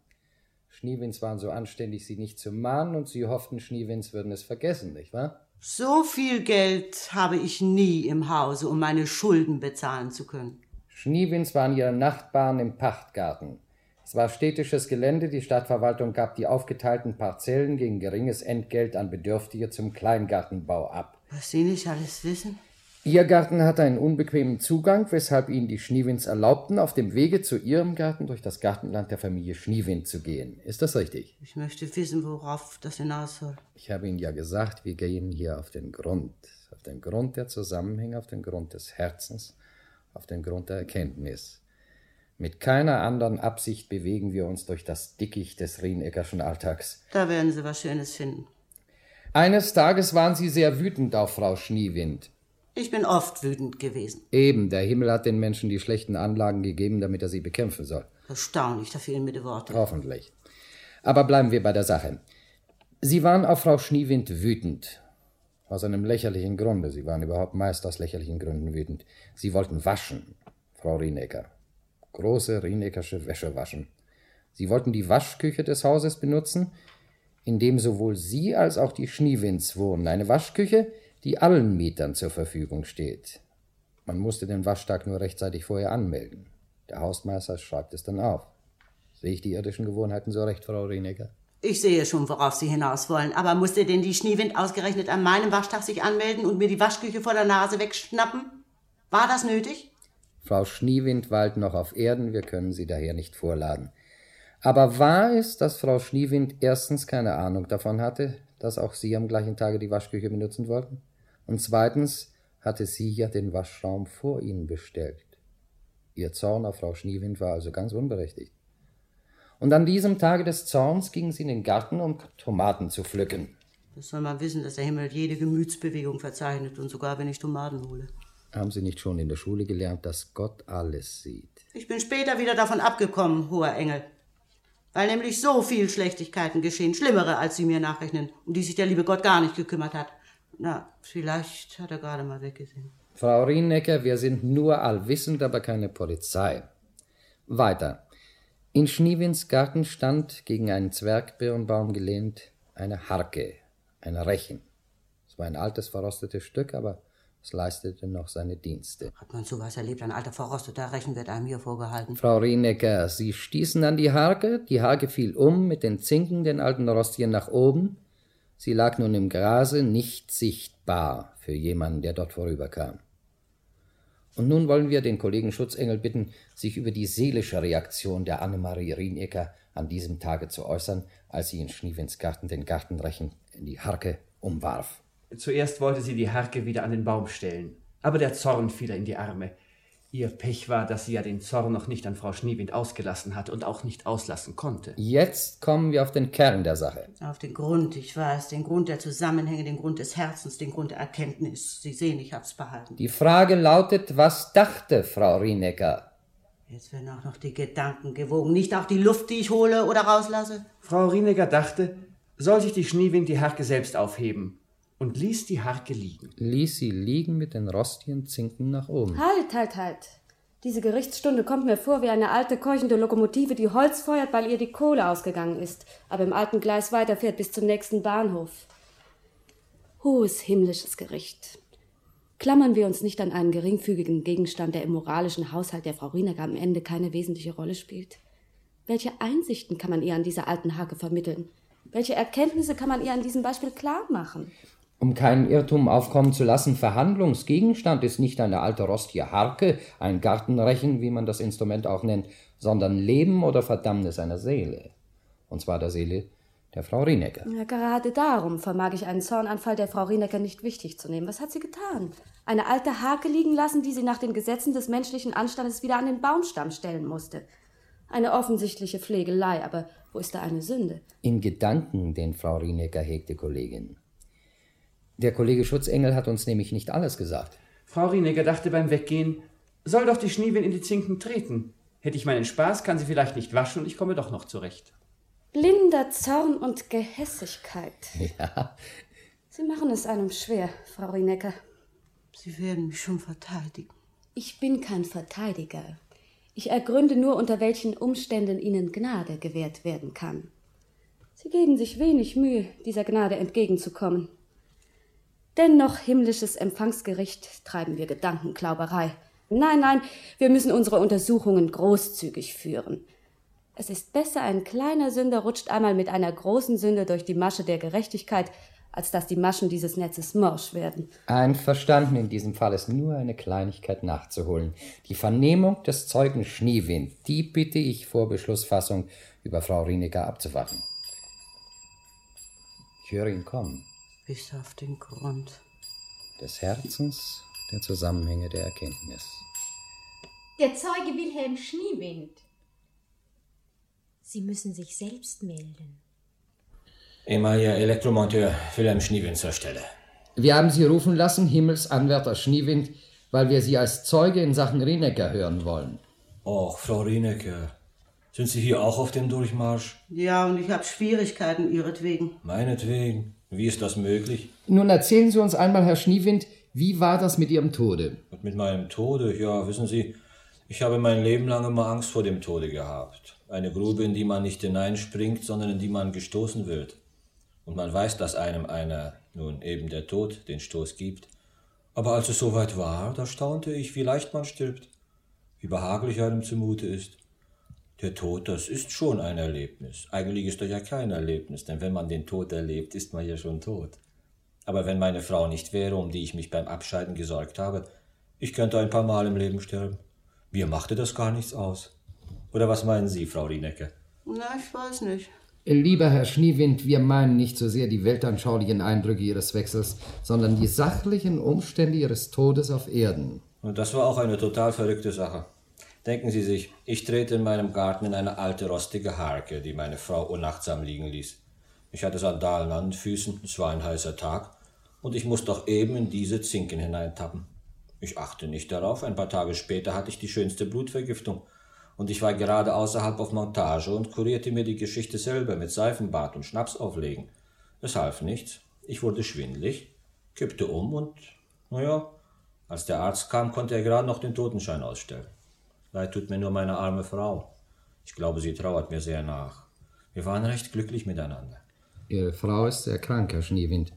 Schneewinds waren so anständig, Sie nicht zu mahnen, und Sie hofften, Schneewinds würden es vergessen, nicht wahr? So viel Geld habe ich nie im Hause, um meine Schulden bezahlen zu können. Schneewinds waren Ihre Nachbarn im Pachtgarten. Es war städtisches Gelände, die Stadtverwaltung gab die aufgeteilten Parzellen gegen geringes Entgelt an Bedürftige zum Kleingartenbau ab. Was Sie nicht alles wissen? Ihr Garten hatte einen unbequemen Zugang, weshalb Ihnen die Schneewinds erlaubten, auf dem Wege zu Ihrem Garten durch das Gartenland der Familie Schneewind zu gehen. Ist das richtig? Ich möchte wissen, worauf das hinaus soll. Ich habe Ihnen ja gesagt, wir gehen hier auf den Grund. Auf den Grund der Zusammenhänge, auf den Grund des Herzens, auf den Grund der Erkenntnis. Mit keiner anderen Absicht bewegen wir uns durch das Dickicht des Rieneckerschen Alltags. Da werden Sie was Schönes finden. Eines Tages waren Sie sehr wütend auf Frau Schneewind. Ich bin oft wütend gewesen. Eben, der Himmel hat den Menschen die schlechten Anlagen gegeben, damit er sie bekämpfen soll. Erstaunlich, da fehlen mir die Worte. Hoffentlich. Aber bleiben wir bei der Sache. Sie waren auf Frau Schneewind wütend. Aus einem lächerlichen Grunde. Sie waren überhaupt meist aus lächerlichen Gründen wütend. Sie wollten waschen, Frau Rienecker. Große Rieneckersche Wäsche waschen. Sie wollten die Waschküche des Hauses benutzen, in dem sowohl Sie als auch die Schneewinds wohnen. Eine Waschküche, die allen Mietern zur Verfügung steht. Man musste den Waschtag nur rechtzeitig vorher anmelden. Der Hausmeister schreibt es dann auf. Sehe ich die irdischen Gewohnheiten so recht, Frau Rienecker? Ich sehe schon, worauf Sie hinaus wollen. Aber musste denn die Schneewind ausgerechnet an meinem Waschtag sich anmelden und mir die Waschküche vor der Nase wegschnappen? War das nötig? Frau Schneewind weilt noch auf Erden, wir können sie daher nicht vorladen. Aber wahr ist, dass Frau Schneewind erstens keine Ahnung davon hatte, dass auch Sie am gleichen Tage die Waschküche benutzen wollten? Und zweitens hatte sie ja den Waschraum vor ihnen bestellt. Ihr Zorn auf Frau Schneewind war also ganz unberechtigt. Und an diesem Tage des Zorns gingen sie in den Garten, um Tomaten zu pflücken. Das soll man wissen, dass der Himmel jede Gemütsbewegung verzeichnet und sogar wenn ich Tomaten hole. Haben Sie nicht schon in der Schule gelernt, dass Gott alles sieht? Ich bin später wieder davon abgekommen, hoher Engel. Weil nämlich so viel Schlechtigkeiten geschehen, schlimmere, als Sie mir nachrechnen, um die sich der liebe Gott gar nicht gekümmert hat. Na, vielleicht hat er gerade mal weggesehen. Frau Rienecker, wir sind nur allwissend, aber keine Polizei. Weiter. In Schneewins Garten stand, gegen einen Zwergbirnbaum gelehnt, eine Harke, ein Rechen. Es war ein altes, verrostetes Stück, aber es leistete noch seine Dienste. Hat man sowas erlebt, ein alter, verrosteter Rechen wird einem hier vorgehalten. Frau Rienecker, Sie stießen an die Harke, die Harke fiel um, mit den Zinken den alten Rostien nach oben, Sie lag nun im Grase, nicht sichtbar für jemanden, der dort vorüberkam. Und nun wollen wir den Kollegen Schutzengel bitten, sich über die seelische Reaktion der Annemarie Rienecker an diesem Tage zu äußern, als sie in Schniewins Garten den Gartenrechen in die Harke umwarf. Zuerst wollte sie die Harke wieder an den Baum stellen, aber der Zorn fiel ihr in die Arme. Ihr Pech war, dass sie ja den Zorn noch nicht an Frau Schneewind ausgelassen hatte und auch nicht auslassen konnte. Jetzt kommen wir auf den Kern der Sache. Auf den Grund, ich weiß, den Grund der Zusammenhänge, den Grund des Herzens, den Grund der Erkenntnis. Sie sehen, ich hab's behalten. Die Frage lautet, was dachte Frau Rienecker? Jetzt werden auch noch die Gedanken gewogen, nicht auch die Luft, die ich hole oder rauslasse. Frau Rienecker dachte, soll sich die Schneewind die Harke selbst aufheben und ließ die Harke liegen. Ließ sie liegen mit den rostigen Zinken nach oben. Halt, halt, halt. Diese Gerichtsstunde kommt mir vor wie eine alte keuchende Lokomotive, die Holz feuert, weil ihr die Kohle ausgegangen ist, aber im alten Gleis weiterfährt bis zum nächsten Bahnhof. Hohes himmlisches Gericht. Klammern wir uns nicht an einen geringfügigen Gegenstand, der im moralischen Haushalt der Frau Rienecker am Ende keine wesentliche Rolle spielt. Welche Einsichten kann man ihr an dieser alten Hake vermitteln? Welche Erkenntnisse kann man ihr an diesem Beispiel klar machen? Um keinen Irrtum aufkommen zu lassen, Verhandlungsgegenstand ist nicht eine alte rostige Harke, ein Gartenrechen, wie man das Instrument auch nennt, sondern Leben oder Verdammnis einer Seele. Und zwar der Seele der Frau Rienecker. Ja, gerade darum vermag ich einen Zornanfall der Frau Rienecker nicht wichtig zu nehmen. Was hat sie getan? Eine alte Hake liegen lassen, die sie nach den Gesetzen des menschlichen Anstandes wieder an den Baumstamm stellen musste. Eine offensichtliche Pflegelei, aber wo ist da eine Sünde? In Gedanken, den Frau Rienecker hegte, Kollegin. Der Kollege Schutzengel hat uns nämlich nicht alles gesagt. Frau Rienecker dachte beim Weggehen, soll doch die Schneewin in die Zinken treten. Hätte ich meinen Spaß, kann sie vielleicht nicht waschen und ich komme doch noch zurecht. Blinder Zorn und Gehässigkeit. Ja. Sie machen es einem schwer, Frau Rienecker. Sie werden mich schon verteidigen. Ich bin kein Verteidiger. Ich ergründe nur, unter welchen Umständen Ihnen Gnade gewährt werden kann. Sie geben sich wenig Mühe, dieser Gnade entgegenzukommen. Dennoch himmlisches Empfangsgericht treiben wir Gedankenklauberei. Nein, nein, wir müssen unsere Untersuchungen großzügig führen. Es ist besser, ein kleiner Sünder rutscht einmal mit einer großen Sünde durch die Masche der Gerechtigkeit, als dass die Maschen dieses Netzes morsch werden. Einverstanden, in diesem Fall ist nur eine Kleinigkeit nachzuholen. Die Vernehmung des Zeugen Schneewind, die bitte ich vor Beschlussfassung über Frau Rienecker abzuwarten. Ich höre ihn kommen. Bis auf den Grund. Des Herzens, der Zusammenhänge der Erkenntnis. Der Zeuge Wilhelm Schneewind. Sie müssen sich selbst melden. Ehemaliger Elektromonteur Wilhelm Schneewind zur Stelle. Wir haben Sie rufen lassen, Himmelsanwärter Schneewind, weil wir Sie als Zeuge in Sachen Rienecker hören wollen. Och, Frau Rienecker. Sind Sie hier auch auf dem Durchmarsch? Ja, und ich habe Schwierigkeiten ihretwegen. Meinetwegen. Wie ist das möglich? Nun erzählen Sie uns einmal, Herr Schneewind, wie war das mit Ihrem Tode? Und mit meinem Tode? Ja, wissen Sie, ich habe mein Leben lang immer Angst vor dem Tode gehabt. Eine Grube, in die man nicht hineinspringt, sondern in die man gestoßen wird. Und man weiß, dass einem einer, nun eben der Tod, den Stoß gibt. Aber als es soweit war, da staunte ich, wie leicht man stirbt, wie behaglich einem zumute ist. Der Tod, das ist schon ein Erlebnis. Eigentlich ist er ja kein Erlebnis, denn wenn man den Tod erlebt, ist man ja schon tot. Aber wenn meine Frau nicht wäre, um die ich mich beim Abscheiden gesorgt habe, ich könnte ein paar Mal im Leben sterben. Mir machte das gar nichts aus. Oder was meinen Sie, Frau Rienecke? Na, ich weiß nicht. Lieber Herr Schneewind, wir meinen nicht so sehr die weltanschaulichen Eindrücke Ihres Wechsels, sondern die sachlichen Umstände Ihres Todes auf Erden. Und das war auch eine total verrückte Sache. Denken Sie sich, ich trete in meinem Garten in eine alte rostige Harke, die meine Frau unachtsam liegen ließ. Ich hatte Sandalen an den Füßen, es war ein heißer Tag, und ich muss doch eben in diese Zinken hineintappen. Ich achte nicht darauf, ein paar Tage später hatte ich die schönste Blutvergiftung, und ich war gerade außerhalb auf Montage und kurierte mir die Geschichte selber mit Seifenbad und Schnaps auflegen. Es half nichts, ich wurde schwindlig, kippte um und, naja, als der Arzt kam, konnte er gerade noch den Totenschein ausstellen. Leid tut mir nur meine arme Frau. Ich glaube, sie trauert mir sehr nach. Wir waren recht glücklich miteinander. Ihre Frau ist sehr krank, Herr Schneewind.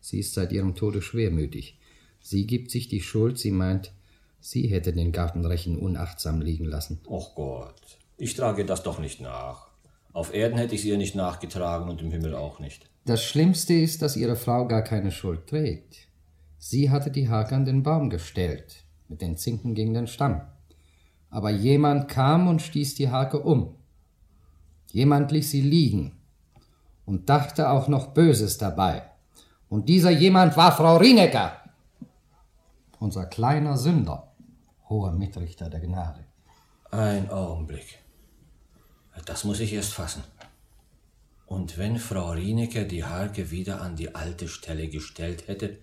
Sie ist seit ihrem Tode schwermütig. Sie gibt sich die Schuld, sie meint, sie hätte den Gartenrechen unachtsam liegen lassen. Och Gott, ich trage das doch nicht nach. Auf Erden hätte ich es ihr nicht nachgetragen und im Himmel auch nicht. Das Schlimmste ist, dass Ihre Frau gar keine Schuld trägt. Sie hatte die Hake an den Baum gestellt, mit den Zinken gegen den Stamm. Aber jemand kam und stieß die Hake um. Jemand ließ sie liegen und dachte auch noch Böses dabei. Und dieser jemand war Frau Rienecker, unser kleiner Sünder, hoher Mitrichter der Gnade. Ein Augenblick. Das muss ich erst fassen. Und wenn Frau Rienecker die Harke wieder an die alte Stelle gestellt hätte,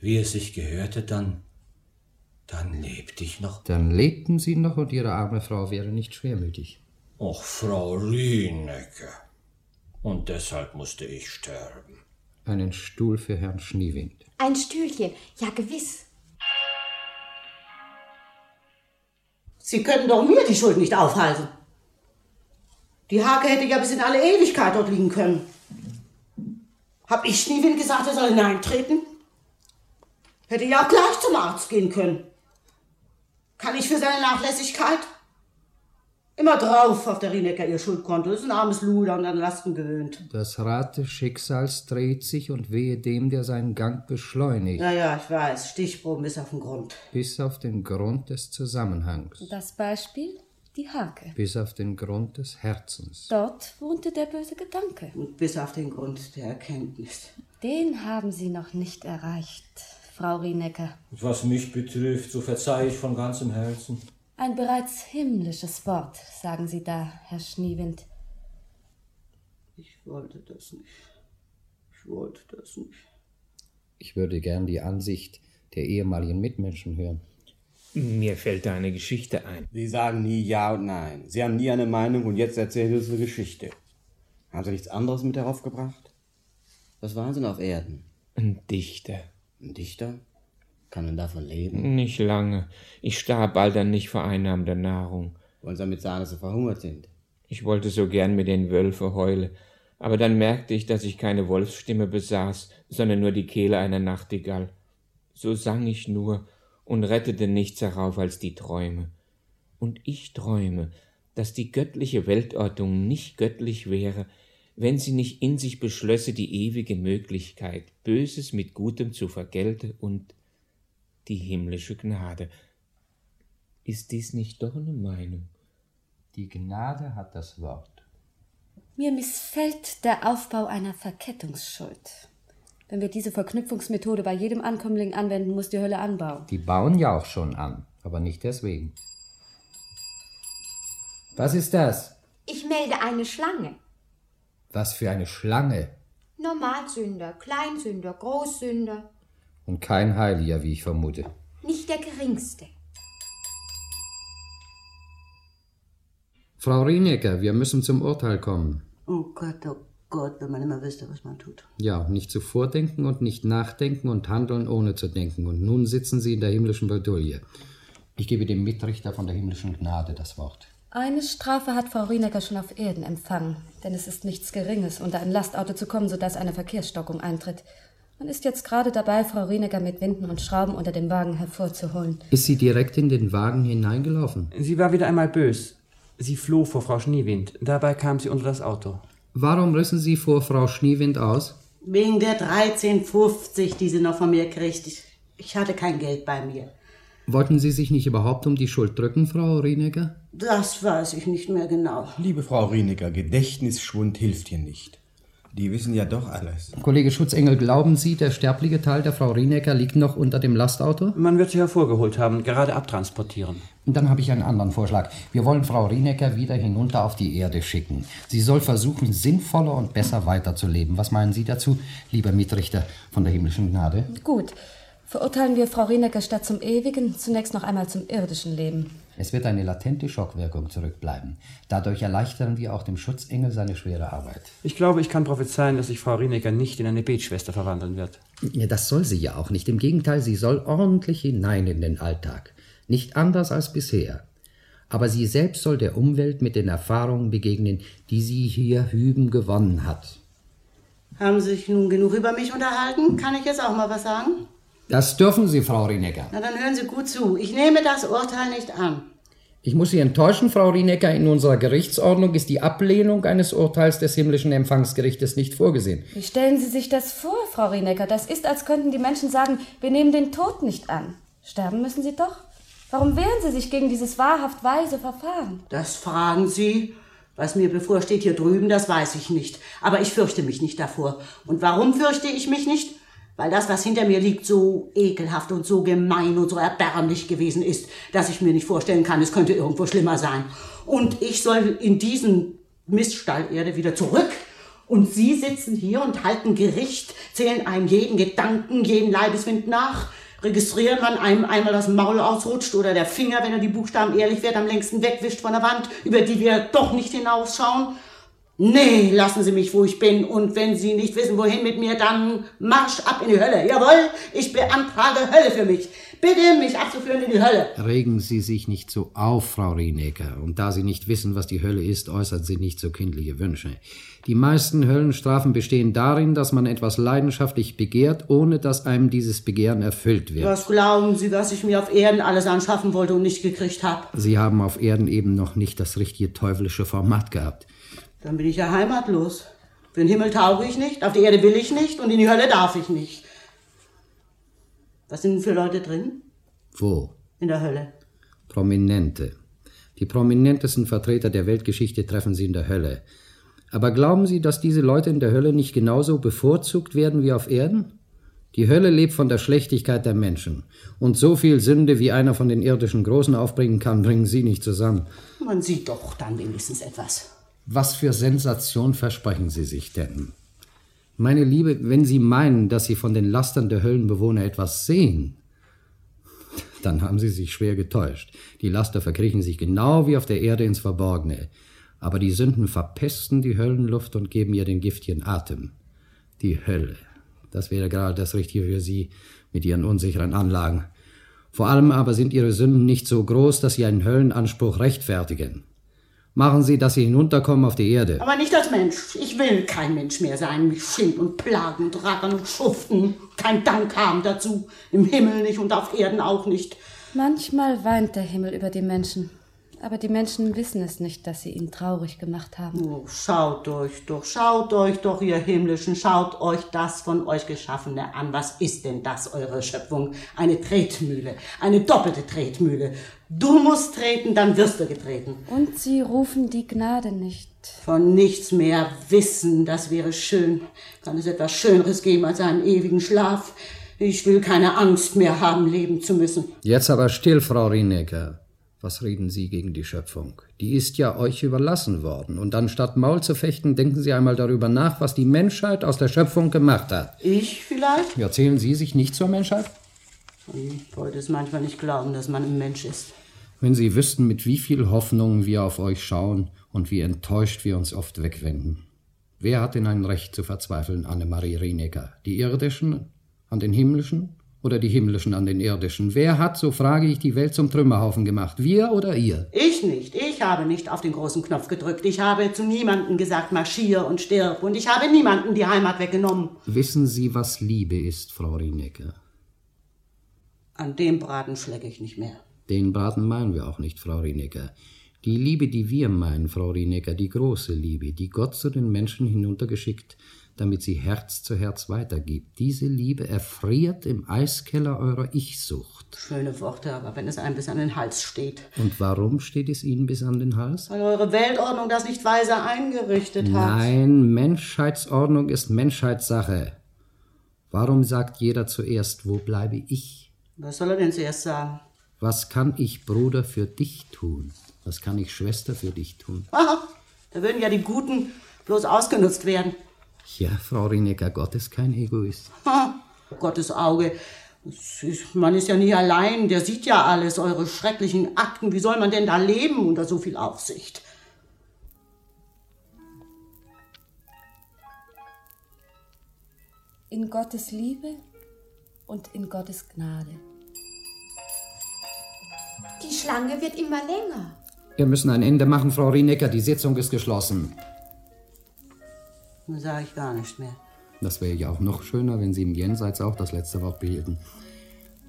wie es sich gehörte, dann. Dann lebte ich noch. Dann lebten sie noch und ihre arme Frau wäre nicht schwermütig. Och, Frau Rienecker. Und deshalb musste ich sterben. Einen Stuhl für Herrn Schneewind. Ein Stühlchen, ja gewiss. Sie können doch mir die Schuld nicht aufhalten. Die Hake hätte ja bis in alle Ewigkeit dort liegen können. Hab ich Schneewind gesagt, er soll hineintreten? Hätte ja auch gleich zum Arzt gehen können. Kann ich für seine Nachlässigkeit? Immer drauf auf der Rienecker ihr Schuldkonto. Das ist ein armes Luder und an Lasten gewöhnt. Das Rad des Schicksals dreht sich und wehe dem, der seinen Gang beschleunigt. Ja, ja, ich weiß. Stichproben bis auf den Grund. Bis auf den Grund des Zusammenhangs. Das Beispiel? Die Hake. Bis auf den Grund des Herzens. Dort wohnte der böse Gedanke. Und bis auf den Grund der Erkenntnis. Den haben Sie noch nicht erreicht, Frau Rienecker. Was mich betrifft, so verzeihe ich von ganzem Herzen. Ein bereits himmlisches Wort, sagen Sie da, Herr Schneewind. Ich wollte das nicht. Ich wollte das nicht. Ich würde gern die Ansicht der ehemaligen Mitmenschen hören. Mir fällt da eine Geschichte ein. Sie sagen nie Ja und Nein. Sie haben nie eine Meinung und jetzt erzählen Sie eine Geschichte. Haben Sie nichts anderes mit darauf gebracht? Was waren Sie denn auf Erden? Ein Dichter. Ein Dichter? Kann man davon leben? Nicht lange. Ich starb bald an nicht vereinnahmter Nahrung. Wollen Sie damit sagen, dass Sie verhungert sind? Ich wollte so gern mit den Wölfe heule, aber dann merkte ich, dass ich keine Wolfsstimme besaß, sondern nur die Kehle einer Nachtigall. So sang ich nur und rettete nichts herauf als die Träume. Und ich träume, dass die göttliche Weltordnung nicht göttlich wäre, wenn sie nicht in sich beschlösse die ewige Möglichkeit, Böses mit Gutem zu vergelten und die himmlische Gnade. Ist dies nicht doch eine Meinung? Die Gnade hat das Wort. Mir missfällt der Aufbau einer Verkettungsschuld. Wenn wir diese Verknüpfungsmethode bei jedem Ankömmling anwenden, muss die Hölle anbauen. Die bauen ja auch schon an, aber nicht deswegen. Was ist das? Ich melde eine Schlange. Was für eine Schlange. Normalsünder, Kleinsünder, Großsünder. Und kein Heiliger, wie ich vermute. Nicht der geringste. Frau Rienecker, wir müssen zum Urteil kommen. Oh Gott, oh Gott, wenn man immer wüsste, was man tut. Ja, nicht zuvor denken und nicht nachdenken und handeln ohne zu denken. Und nun sitzen Sie in der himmlischen Bredouille. Ich gebe dem Mitrichter von der himmlischen Gnade das Wort. Eine Strafe hat Frau Rienecker schon auf Erden empfangen, denn es ist nichts Geringes, unter ein Lastauto zu kommen, sodass eine Verkehrsstockung eintritt. Man ist jetzt gerade dabei, Frau Rienecker mit Winden und Schrauben unter dem Wagen hervorzuholen. Ist sie direkt in den Wagen hineingelaufen? Sie war wieder einmal bös. Sie floh vor Frau Schneewind. Dabei kam sie unter das Auto. Warum rissen Sie vor Frau Schneewind aus? Wegen der 13,50, die sie noch von mir kriegt. Ich, ich hatte kein Geld bei mir. Wollten Sie sich nicht überhaupt um die Schuld drücken, Frau Rienecker? Das weiß ich nicht mehr genau. Liebe Frau Rienecker, Gedächtnisschwund hilft hier nicht. Die wissen ja doch alles. Kollege Schutzengel, glauben Sie, der sterbliche Teil der Frau Rienecker liegt noch unter dem Lastauto? Man wird sie hervorgeholt haben, gerade abtransportieren. Dann habe ich einen anderen Vorschlag. Wir wollen Frau Rienecker wieder hinunter auf die Erde schicken. Sie soll versuchen, sinnvoller und besser weiterzuleben. Was meinen Sie dazu, lieber Mitrichter von der himmlischen Gnade? Gut. Verurteilen wir Frau Rienecker statt zum ewigen zunächst noch einmal zum irdischen Leben. Es wird eine latente Schockwirkung zurückbleiben. Dadurch erleichtern wir auch dem Schutzengel seine schwere Arbeit. Ich glaube, ich kann prophezeien, dass sich Frau Rienecker nicht in eine Betschwester verwandeln wird. Ja, das soll sie ja auch nicht. Im Gegenteil, sie soll ordentlich hinein in den Alltag. Nicht anders als bisher. Aber sie selbst soll der Umwelt mit den Erfahrungen begegnen, die sie hier hüben gewonnen hat. Haben Sie sich nun genug über mich unterhalten? Kann ich jetzt auch mal was sagen? Das dürfen Sie, Frau Rienecker. Na, dann hören Sie gut zu. Ich nehme das Urteil nicht an. Ich muss Sie enttäuschen, Frau Rienecker. In unserer Gerichtsordnung ist die Ablehnung eines Urteils des himmlischen Empfangsgerichtes nicht vorgesehen. Wie stellen Sie sich das vor, Frau Rienecker? Das ist, als könnten die Menschen sagen, wir nehmen den Tod nicht an. Sterben müssen sie doch. Warum wehren Sie sich gegen dieses wahrhaft weise Verfahren? Das fragen Sie. Was mir bevorsteht hier drüben, das weiß ich nicht. Aber ich fürchte mich nicht davor. Und warum fürchte ich mich nicht? Weil das, was hinter mir liegt, so ekelhaft und so gemein und so erbärmlich gewesen ist, dass ich mir nicht vorstellen kann, es könnte irgendwo schlimmer sein. Und ich soll in diesen Miststall Erde wieder zurück. Und Sie sitzen hier und halten Gericht, zählen einem jeden Gedanken, jeden Leibeswind nach, registrieren, wann einem einmal das Maul ausrutscht oder der Finger, wenn er die Buchstaben ehrlich wird, am längsten wegwischt von der Wand, über die wir doch nicht hinausschauen. Nee, lassen Sie mich, wo ich bin. Und wenn Sie nicht wissen, wohin mit mir, dann Marsch ab in die Hölle. Jawohl, ich beantrage Hölle für mich. Bitte, mich abzuführen in die Hölle. Regen Sie sich nicht so auf, Frau Rienecker. Und da Sie nicht wissen, was die Hölle ist, äußern Sie nicht so kindliche Wünsche. Die meisten Höllenstrafen bestehen darin, dass man etwas leidenschaftlich begehrt, ohne dass einem dieses Begehren erfüllt wird. Was glauben Sie, was ich mir auf Erden alles anschaffen wollte und nicht gekriegt habe? Sie haben auf Erden eben noch nicht das richtige teuflische Format gehabt. Dann bin ich ja heimatlos. Für den Himmel tauge ich nicht, auf die Erde will ich nicht und in die Hölle darf ich nicht. Was sind denn für Leute drin? Wo? In der Hölle. Prominente. Die prominentesten Vertreter der Weltgeschichte treffen Sie in der Hölle. Aber glauben Sie, dass diese Leute in der Hölle nicht genauso bevorzugt werden wie auf Erden? Die Hölle lebt von der Schlechtigkeit der Menschen. Und so viel Sünde, wie einer von den irdischen Großen aufbringen kann, bringen Sie nicht zusammen. Man sieht doch dann wenigstens etwas. Was für Sensation versprechen Sie sich denn? Meine Liebe, wenn Sie meinen, dass Sie von den Lastern der Höllenbewohner etwas sehen, dann haben Sie sich schwer getäuscht. Die Laster verkriechen sich genau wie auf der Erde ins Verborgene. Aber die Sünden verpesten die Höllenluft und geben ihr den giftigen Atem. Die Hölle. Das wäre gerade das Richtige für Sie mit Ihren unsicheren Anlagen. Vor allem aber sind Ihre Sünden nicht so groß, dass Sie einen Höllenanspruch rechtfertigen. Machen Sie, dass Sie hinunterkommen auf die Erde. Aber nicht als Mensch. Ich will kein Mensch mehr sein. Mich schinden und plagen und rackern und schuften. Kein Dank haben dazu. Im Himmel nicht und auf Erden auch nicht. Manchmal weint der Himmel über die Menschen. Aber die Menschen wissen es nicht, dass sie ihn traurig gemacht haben. Oh, schaut euch doch, schaut euch doch, ihr Himmlischen, schaut euch das von euch Geschaffene an. Was ist denn das, eure Schöpfung? Eine Tretmühle, eine doppelte Tretmühle. Du musst treten, dann wirst du getreten. Und sie rufen die Gnade nicht. Von nichts mehr wissen, das wäre schön. Kann es etwas Schöneres geben als einen ewigen Schlaf? Ich will keine Angst mehr haben, leben zu müssen. Jetzt aber still, Frau Rienecker. Was reden Sie gegen die Schöpfung? Die ist ja euch überlassen worden. Und anstatt Maul zu fechten, denken Sie einmal darüber nach, was die Menschheit aus der Schöpfung gemacht hat. Ich vielleicht? Erzählen Sie sich nicht zur Menschheit? Ich wollte es manchmal nicht glauben, dass man ein Mensch ist. Wenn Sie wüssten, mit wie viel Hoffnung wir auf euch schauen und wie enttäuscht wir uns oft wegwenden. Wer hat denn ein Recht zu verzweifeln, Annemarie Rienecker? Die Irdischen an den Himmlischen oder die Himmlischen an den Irdischen? Wer hat, so frage ich, die Welt zum Trümmerhaufen gemacht? Wir oder ihr? Ich nicht. Ich habe nicht auf den großen Knopf gedrückt. Ich habe zu niemandem gesagt, marschier und stirb. Und ich habe niemandem die Heimat weggenommen. Wissen Sie, was Liebe ist, Frau Rienecker? An dem Braten schlecke ich nicht mehr. Den Braten meinen wir auch nicht, Frau Rienecker. Die Liebe, die wir meinen, Frau Rienecker, die große Liebe, die Gott zu den Menschen hinuntergeschickt, damit sie Herz zu Herz weitergibt. Diese Liebe erfriert im Eiskeller eurer Ich-Sucht. Schöne Worte, aber wenn es einem bis an den Hals steht. Und warum steht es Ihnen bis an den Hals? Weil eure Weltordnung das nicht weise eingerichtet hat. Nein, Menschheitsordnung ist Menschheitssache. Warum sagt jeder zuerst, wo bleibe ich? Was soll er denn zuerst sagen? Was kann ich, Bruder, für dich tun? Was kann ich, Schwester, für dich tun? Aha, da würden ja die Guten bloß ausgenutzt werden. Ja, Frau Rinecker, Gott ist kein Egoist. Ha, Gottes Auge. Ist- Man ist ja nie allein, der sieht ja alles, eure schrecklichen Akten. Wie soll man denn da leben unter so viel Aufsicht? In Gottes Liebe und in Gottes Gnade. Die Schlange wird immer länger. Wir müssen ein Ende machen, Frau Rinecker. Die Sitzung ist geschlossen. Dann sage ich gar nicht mehr. Das wäre ja auch noch schöner, wenn Sie im Jenseits auch das letzte Wort behielten.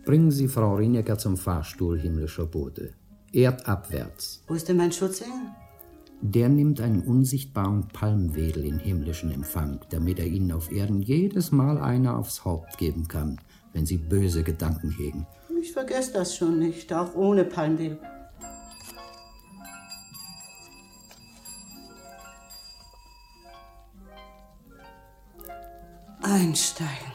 Bringen Sie Frau Rinecker zum Fahrstuhl himmlischer Bote. Erdabwärts. Wo ist denn mein Schutzengel? Der nimmt einen unsichtbaren Palmwedel in himmlischen Empfang, damit er Ihnen auf Erden jedes Mal einer aufs Haupt geben kann, wenn Sie böse Gedanken hegen. Ich vergesse das schon nicht, auch ohne Palmwedel. Einsteigen.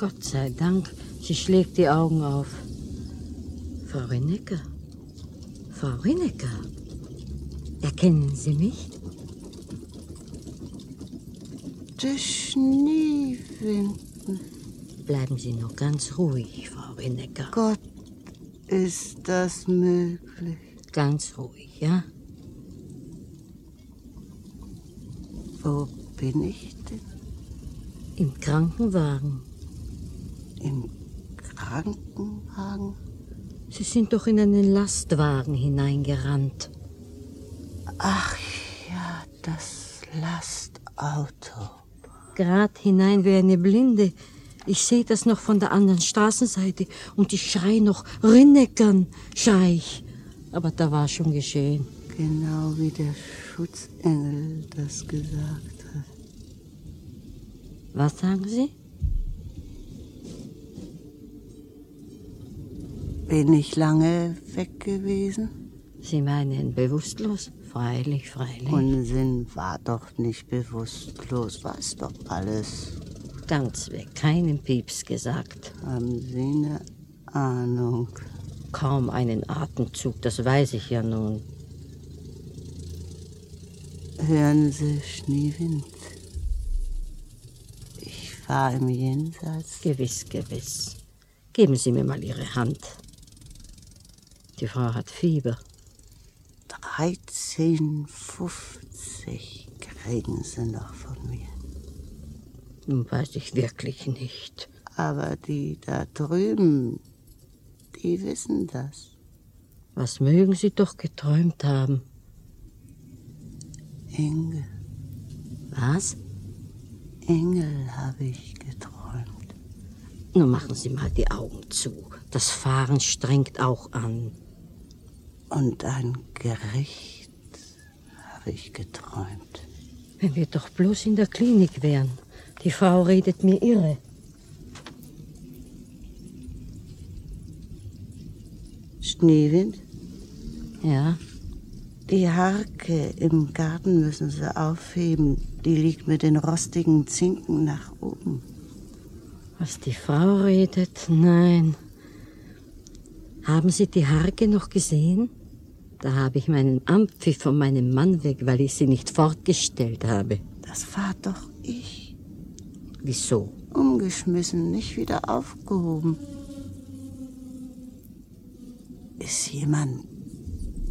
Gott sei Dank, sie schlägt die Augen auf. Frau Rinecker? Frau Rinecker? Erkennen Sie mich? Die Schneewinden. Bleiben Sie nur ganz ruhig, Frau Rinecker. Gott, ist das möglich? Ganz ruhig, ja? Wo bin ich denn? Im Krankenwagen. Im Krankenwagen? Sie sind doch in einen Lastwagen hineingerannt. Ach ja, das Lastauto. Grad hinein wie eine Blinde. Ich sehe das noch von der anderen Straßenseite und ich schrei noch Rinneckern, schrei ich. Aber da war schon geschehen. Genau wie der Schutzengel das gesagt hat. Was sagen Sie? Bin ich lange weg gewesen? Sie meinen bewusstlos? Freilich, freilich. Unsinn war doch nicht bewusstlos, weiß doch alles. ganz weg, keinen Pieps gesagt. Haben Sie eine Ahnung? Kaum einen Atemzug, das weiß ich ja nun. Hören Sie Schneewind? Ich war im Jenseits. Gewiss, gewiss. Geben Sie mir mal Ihre Hand. Die Frau hat Fieber. 13,50 kriegen Sie noch von mir. Nun weiß ich wirklich nicht. Aber die da drüben, die wissen das. Was mögen Sie doch geträumt haben? Engel. Was? Engel habe ich geträumt. Nun machen Sie mal die Augen zu. Das Fahren strengt auch an. Und ein Gericht habe ich geträumt. Wenn wir doch bloß in der Klinik wären. Die Frau redet mir irre. Schneewind? Ja? Die Harke im Garten müssen Sie aufheben. Die liegt mit den rostigen Zinken nach oben. Was die Frau redet? Nein. Haben Sie die Harke noch gesehen? Da habe ich meinen Ampfi von meinem Mann weg, weil ich sie nicht fortgestellt habe. Das war doch ich. Wieso? Umgeschmissen, nicht wieder aufgehoben. Ist jemand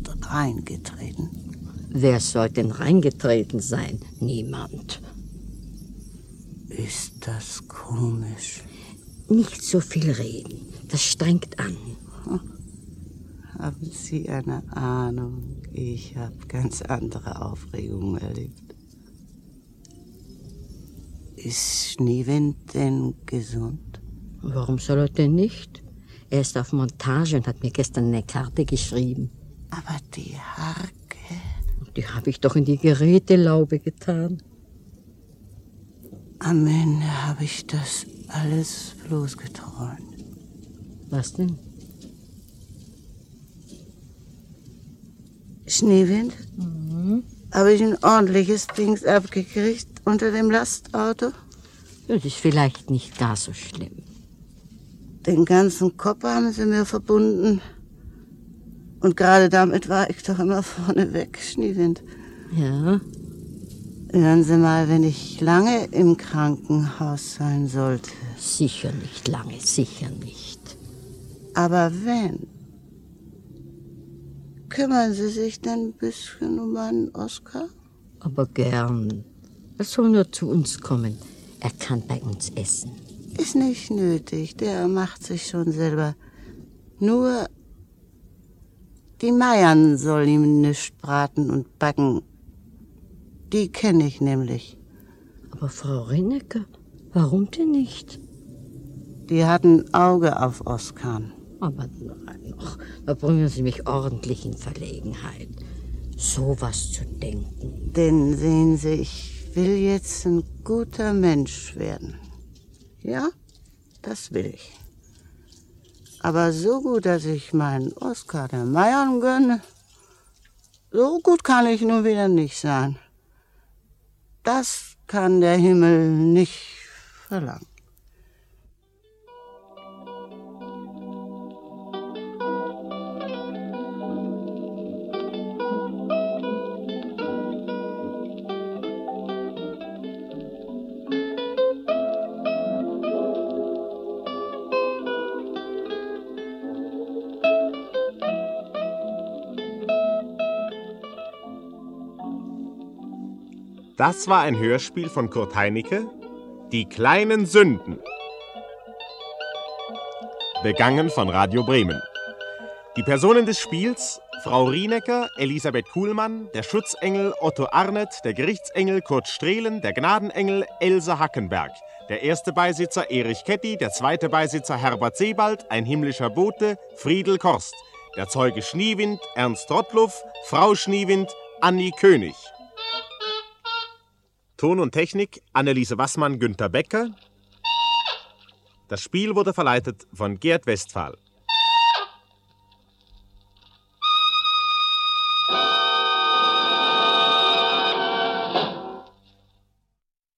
dort reingetreten? Wer soll denn reingetreten sein? Niemand. Ist das komisch? Nicht so viel reden. Das strengt an. Haben Sie eine Ahnung? Ich habe ganz andere Aufregungen erlebt. Ist Schneewind denn gesund? Warum soll er denn nicht? Er ist auf Montage und hat mir gestern eine Karte geschrieben. Aber die Harke. Die habe ich doch in die Gerätelaube getan. Am Ende habe ich das alles bloß geträumt. Was denn? Schneewind? Mhm. Habe ich ein ordentliches Dings abgekriegt unter dem Lastauto? Das ist vielleicht nicht gar so schlimm. Den ganzen Kopf haben sie mir verbunden. Und gerade damit war ich doch immer vorne weg, Schneewind. Ja? Hören Sie mal, wenn ich lange im Krankenhaus sein sollte. Sicher nicht lange, sicher nicht. Aber wenn, kümmern Sie sich denn ein bisschen um meinen Oskar? Aber gern. Er soll nur zu uns kommen. Er kann bei uns essen. Ist nicht nötig, der macht sich schon selber. Nur die Meiern soll ihm nichts braten und backen. Die kenne ich nämlich. Aber Frau Rinnecke, warum denn nicht? Die hat ein Auge auf Oskar. Aber nein, noch, da bringen Sie mich ordentlich in Verlegenheit. So was zu denken. Denn sehen Sie, ich will jetzt ein guter Mensch werden. Ja, das will ich. Aber so gut, dass ich meinen Oskar der Meiern gönne, so gut kann ich nun wieder nicht sein. Das kann der Himmel nicht verlangen. Das war ein Hörspiel von Kurt Heinecke, Die kleinen Sünden. Begangen von Radio Bremen. Die Personen des Spiels Frau Rienecker, Elisabeth Kuhlmann, der Schutzengel Otto Arnett, der Gerichtsengel Kurt Strehlen, der Gnadenengel Else Hackenberg, der erste Beisitzer Erich Ketty, der zweite Beisitzer Herbert Sebald, ein himmlischer Bote Friedel Korst, der Zeuge Schniewind Ernst Rottluff, Frau Schniewind Annie König. Ton und Technik Anneliese Wassmann, Günter Becker. Das Spiel wurde verleitet von Gerd Westphal.